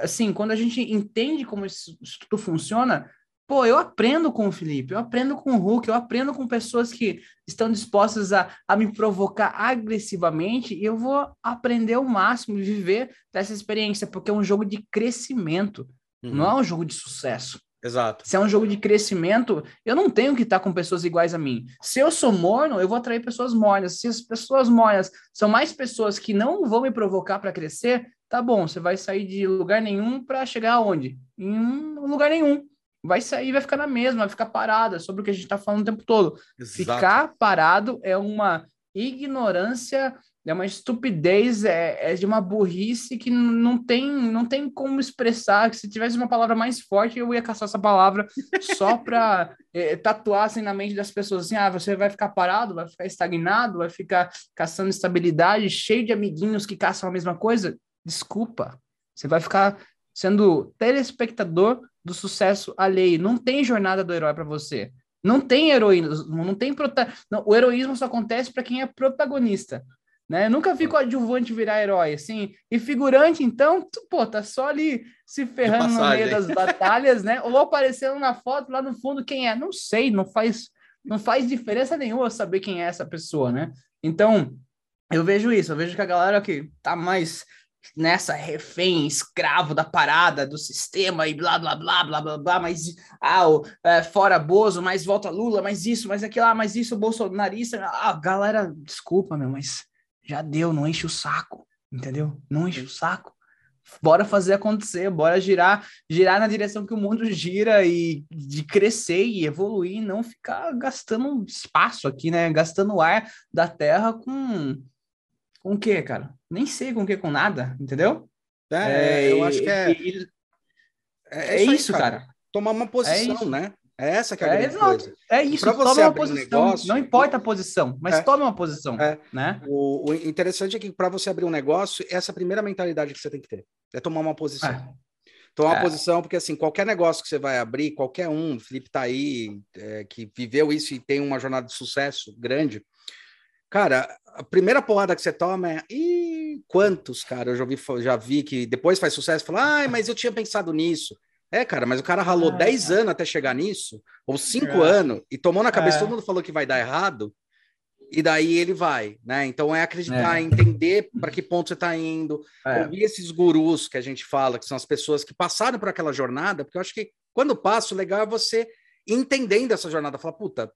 Speaker 2: assim, quando a gente entende como isso, isso tudo funciona, pô, eu aprendo com o Felipe, eu aprendo com o Hulk, eu aprendo com pessoas que estão dispostas a, a me provocar agressivamente e eu vou aprender o máximo e viver dessa experiência, porque é um jogo de crescimento, uhum. não é um jogo de sucesso.
Speaker 1: Exato.
Speaker 2: Se é um jogo de crescimento, eu não tenho que estar com pessoas iguais a mim. Se eu sou morno, eu vou atrair pessoas mornas. Se as pessoas mornas são mais pessoas que não vão me provocar para crescer, tá bom, você vai sair de lugar nenhum para chegar aonde? Em lugar nenhum. Vai sair, vai ficar na mesma, vai ficar parada sobre o que a gente está falando o tempo todo. Exato. Ficar parado é uma ignorância é uma estupidez, é, é de uma burrice que não tem, não tem como expressar. Que se tivesse uma palavra mais forte, eu ia caçar essa palavra só para é, tatuar assim, na mente das pessoas assim: ah, você vai ficar parado, vai ficar estagnado, vai ficar caçando estabilidade, cheio de amiguinhos que caçam a mesma coisa. Desculpa, você vai ficar sendo telespectador do sucesso alheio. Não tem jornada do herói para você. Não tem heroísmo, não tem prota... Não, o heroísmo só acontece para quem é protagonista. Né? Eu nunca vi coadjuvante virar herói, assim. E figurante, então, tu, pô, tá só ali se ferrando no meio das batalhas, né? Ou aparecendo na foto lá no fundo quem é. Não sei, não faz, não faz diferença nenhuma saber quem é essa pessoa, né? Então, eu vejo isso, eu vejo que a galera que tá mais nessa refém, escravo da parada, do sistema e blá, blá, blá, blá, blá, blá, mas ah, o, é, fora Bozo, mais volta Lula, mais isso, mais aquilo, ah, mais isso, bolsonarista, ah, galera, desculpa, meu, mas já deu, não enche o saco, entendeu? Não enche o saco. Bora fazer acontecer, bora girar, girar na direção que o mundo gira e de crescer e evoluir, não ficar gastando espaço aqui, né? Gastando ar da Terra com com o quê, cara? Nem sei com o que, com nada, entendeu?
Speaker 1: É, é eu acho que é. é,
Speaker 2: é, é isso, cara. cara.
Speaker 1: Tomar uma posição, né? É essa que é a é, grande
Speaker 2: exato.
Speaker 1: coisa.
Speaker 2: É isso,
Speaker 1: para você
Speaker 2: uma
Speaker 1: posição. Um negócio,
Speaker 2: não importa a posição, mas é, tome uma posição. É. Né?
Speaker 1: O, o interessante é que para você abrir um negócio, essa é a primeira mentalidade que você tem que ter. É tomar uma posição. É. Tomar uma é. posição, porque assim, qualquer negócio que você vai abrir, qualquer um, o Felipe tá aí, é, que viveu isso e tem uma jornada de sucesso grande, cara, a primeira porrada que você toma é. Ih, quantos, cara? Eu já vi, já vi que depois faz sucesso, fala, ai, mas eu tinha pensado nisso. É, cara, mas o cara ralou 10 anos até chegar nisso, ou 5 é. anos, e tomou na cabeça, é. todo mundo falou que vai dar errado, e daí ele vai, né? Então é acreditar, é. entender para que ponto você está indo, é. ouvir esses gurus que a gente fala, que são as pessoas que passaram por aquela jornada, porque eu acho que quando passa, o legal é você entendendo essa jornada, falar, puta,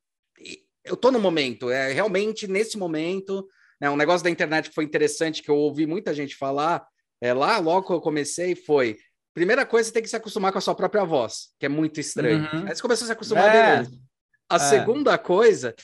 Speaker 1: eu tô no momento, é realmente nesse momento, né? Um negócio da internet que foi interessante, que eu ouvi muita gente falar, é lá logo que eu comecei, foi Primeira coisa, você tem que se acostumar com a sua própria voz, que é muito estranho. Uhum. Aí você começa a se acostumar é. A é. segunda coisa,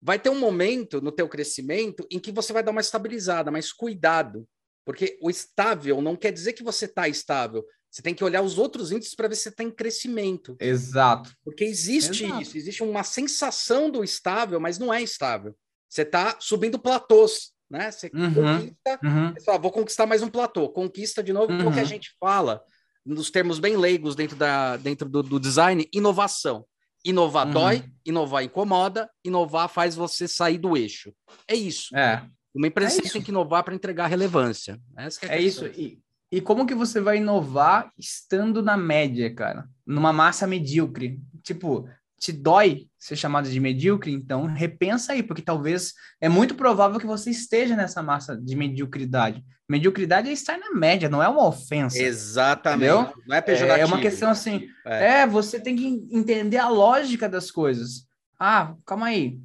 Speaker 1: vai ter um momento no teu crescimento em que você vai dar uma estabilizada, mas cuidado, porque o estável não quer dizer que você está estável. Você tem que olhar os outros índices para ver se você está em crescimento.
Speaker 2: Exato.
Speaker 1: Porque existe Exato. isso, existe uma sensação do estável, mas não é estável. Você está subindo platôs, né? Você uhum. conquista, uhum. Você fala, vou conquistar mais um platô, conquista de novo, uhum. o que a gente fala nos termos bem leigos dentro, da, dentro do, do design, inovação. Inovar uhum. dói, inovar incomoda, inovar faz você sair do eixo. É isso.
Speaker 2: É.
Speaker 1: Uma empresa é tem que inovar para entregar relevância.
Speaker 2: Essa é, é isso. E, e como que você vai inovar estando na média, cara? Numa massa medíocre? Tipo, te dói ser chamado de medíocre, então repensa aí, porque talvez é muito provável que você esteja nessa massa de mediocridade. Mediocridade é estar na média, não é uma ofensa.
Speaker 1: Exatamente. Entendeu?
Speaker 2: Não é pejorativo. É uma questão assim, é. é, você tem que entender a lógica das coisas. Ah, calma aí.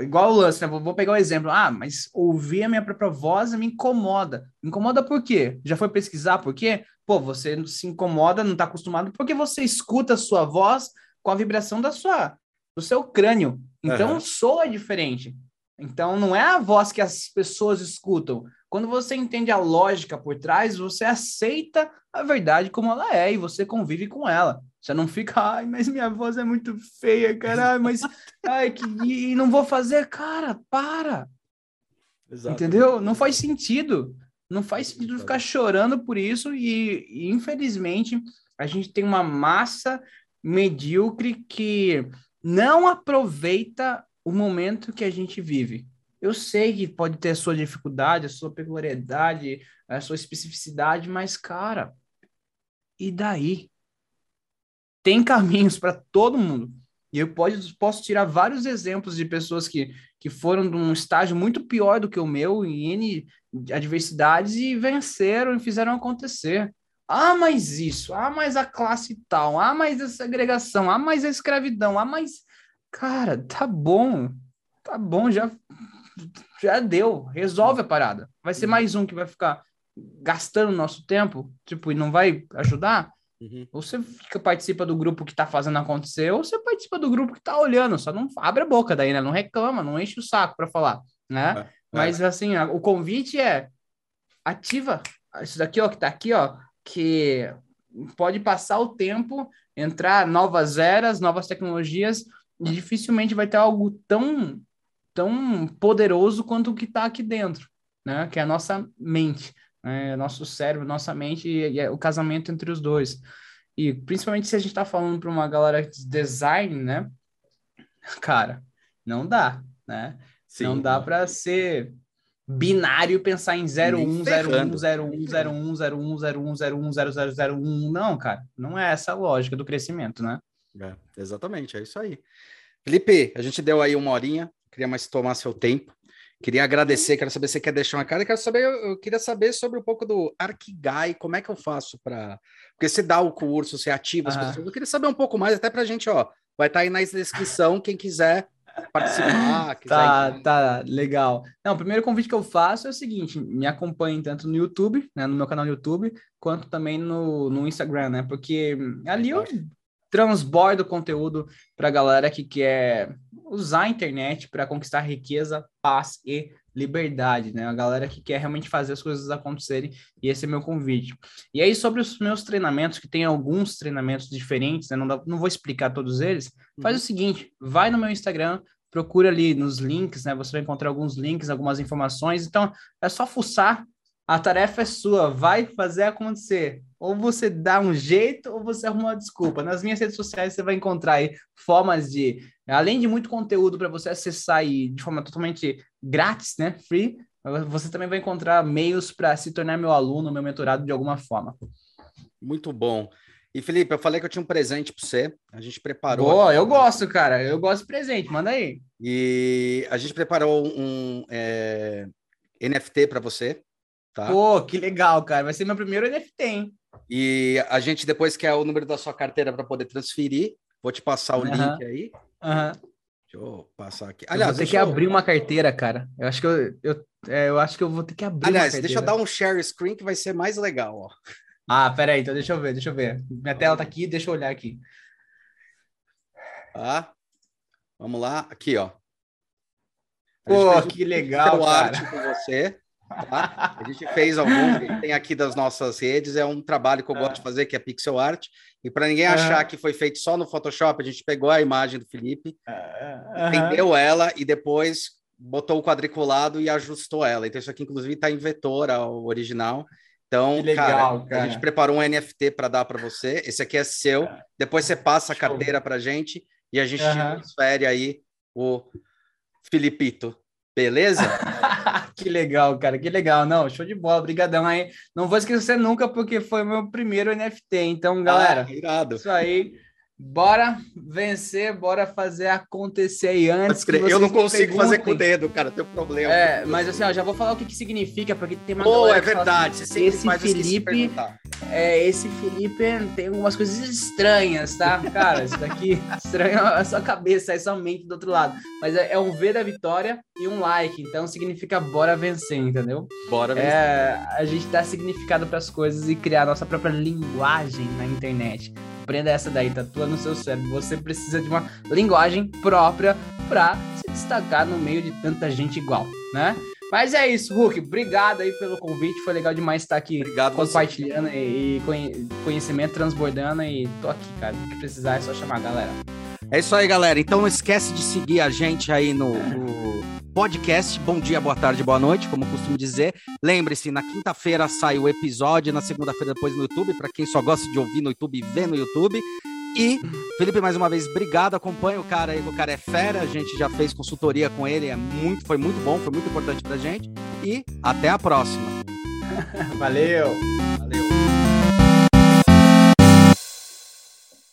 Speaker 2: Igual o lance, né? Vou pegar o um exemplo. Ah, mas ouvir a minha própria voz me incomoda. Me incomoda por quê? Já foi pesquisar por quê? Pô, você se incomoda, não está acostumado, porque você escuta a sua voz com a vibração da sua, do seu crânio. Então, uhum. soa diferente. Então, não é a voz que as pessoas escutam. Quando você entende a lógica por trás, você aceita a verdade como ela é e você convive com ela. Você não fica, ai, mas minha voz é muito feia, caralho, mas ai, que e não vou fazer, cara, para. Exato. Entendeu? Não faz sentido. Não faz sentido ficar chorando por isso e, e infelizmente a gente tem uma massa medíocre que não aproveita o momento que a gente vive. Eu sei que pode ter a sua dificuldade, a sua peculiaridade, a sua especificidade, mas, cara, e daí? Tem caminhos para todo mundo. E eu pode, posso tirar vários exemplos de pessoas que, que foram de um estágio muito pior do que o meu, em N adversidades, e venceram e fizeram acontecer. Ah, mais isso, ah, mais a classe tal, ah, mais a segregação, ah, mais a escravidão, ah, mais. Cara, tá bom, tá bom, já, já deu, resolve a parada. Vai ser mais um que vai ficar gastando nosso tempo, tipo, e não vai ajudar? Uhum. Ou você fica, participa do grupo que tá fazendo acontecer, ou você participa do grupo que tá olhando, só não abre a boca daí, né? Não reclama, não enche o saco para falar, né? É, é. Mas assim, o convite é ativa isso daqui, ó, que tá aqui, ó que pode passar o tempo, entrar novas eras, novas tecnologias, dificilmente vai ter algo tão, tão poderoso quanto o que está aqui dentro, né? Que é a nossa mente, né? nosso cérebro, nossa mente e, e, o casamento entre os dois. E principalmente se a gente está falando para uma galera de design, né? Cara, não dá, né? Sim, não dá para ser binário pensar em 01, 01, 01, 01, 01, 01, 01, 0001. Não, cara, não é essa a lógica do crescimento, né?
Speaker 1: É, exatamente, é isso aí. Felipe, a gente deu aí uma horinha, queria mais tomar seu tempo. Queria agradecer, quero saber se você quer deixar uma cara. Quero saber, eu, queria saber sobre um pouco do Arquigai, como é que eu faço para. Porque você dá o curso, você ativa as pessoas. Eu queria saber um pouco mais, até para a gente, ó. Vai estar tá aí na descrição, quem quiser participar.
Speaker 2: tá, tá, legal. Não, o primeiro convite que eu faço é o seguinte: me acompanhem tanto no YouTube, né, no meu canal no YouTube, quanto também no, no Instagram, né? Porque ali eu transbordo conteúdo para a galera que quer usar a internet para conquistar riqueza, paz e liberdade, né? A galera que quer realmente fazer as coisas acontecerem, e esse é meu convite. E aí, sobre os meus treinamentos, que tem alguns treinamentos diferentes, né? Não, dá, não vou explicar todos eles, faz uhum. o seguinte, vai no meu Instagram, procura ali nos links, né? Você vai encontrar alguns links, algumas informações, então é só fuçar, a tarefa é sua, vai fazer acontecer. Ou você dá um jeito, ou você arruma uma desculpa. Nas minhas redes sociais você vai encontrar aí formas de, além de muito conteúdo para você acessar aí de forma totalmente grátis, né, free, você também vai encontrar meios para se tornar meu aluno, meu mentorado de alguma forma.
Speaker 1: Muito bom. E Felipe, eu falei que eu tinha um presente para você. A gente preparou.
Speaker 2: Boa, eu gosto, cara. Eu gosto de presente. Manda aí.
Speaker 1: E a gente preparou um é, NFT para você. Tá?
Speaker 2: Pô, que legal, cara. Vai ser meu primeiro NFT, hein?
Speaker 1: E a gente depois quer o número da sua carteira para poder transferir. Vou te passar o uhum. link aí.
Speaker 2: Uhum.
Speaker 1: Deixa eu passar aqui.
Speaker 2: Aliás, eu vou ter que eu... abrir uma carteira, cara. Eu acho que eu, eu, é, eu acho que eu vou ter que abrir.
Speaker 1: Aliás, deixa eu dar um share screen que vai ser mais legal, ó.
Speaker 2: Ah, peraí, então deixa eu ver, deixa eu ver. Minha tela tá aqui, deixa eu olhar aqui.
Speaker 1: Tá. Vamos lá, aqui, ó.
Speaker 2: Pô, que legal, cara. arte
Speaker 1: com você. Tá? A gente fez alguns, tem aqui das nossas redes, é um trabalho que eu gosto de fazer, que é pixel art. E para ninguém achar que foi feito só no Photoshop, a gente pegou a imagem do Felipe, entendeu ela e depois botou o quadriculado e ajustou ela. Então, isso aqui, inclusive, está em vetor, o original. Então, legal, cara, cara, a gente preparou um NFT para dar para você. Esse aqui é seu. Depois você passa a carteira para gente e a gente uhum. transfere aí o Filipito. Beleza?
Speaker 2: que legal, cara, que legal. Não, show de bola, brigadão aí. Não vou esquecer nunca, porque foi o meu primeiro NFT. Então, galera, ah, irado. isso aí. Bora vencer, bora fazer acontecer aí antes.
Speaker 1: eu não consigo fazer com o dedo, cara, tem problema.
Speaker 2: É, mas assim, ó, já vou falar o que, que significa, porque tem
Speaker 1: uma. Pô, é verdade.
Speaker 2: Assim, esse Felipe, é, esse Felipe tem algumas coisas estranhas, tá? Cara, isso daqui estranho a sua cabeça, é sua mente do outro lado. Mas é, é, um V da vitória e um like, então significa bora vencer, entendeu?
Speaker 1: Bora
Speaker 2: vencer. É, a gente dá significado para as coisas e criar a nossa própria linguagem na internet. Aprenda essa daí, tatua no seu cérebro. Você precisa de uma linguagem própria para se destacar no meio de tanta gente igual, né? Mas é isso, Hulk. Obrigado aí pelo convite. Foi legal demais estar aqui
Speaker 1: obrigado
Speaker 2: compartilhando e, e conhecimento transbordando. E tô aqui, cara. O que precisar é só chamar a galera.
Speaker 1: É isso aí, galera. Então não esquece de seguir a gente aí no, no podcast. Bom dia, boa tarde, boa noite, como costumo dizer. Lembre-se, na quinta-feira sai o episódio, na segunda-feira depois no YouTube, para quem só gosta de ouvir no YouTube, vê no YouTube. E, Felipe, mais uma vez, obrigado. Acompanha o cara aí, o cara é fera. A gente já fez consultoria com ele, é muito, foi muito bom, foi muito importante pra gente. E até a próxima.
Speaker 2: Valeu! Valeu!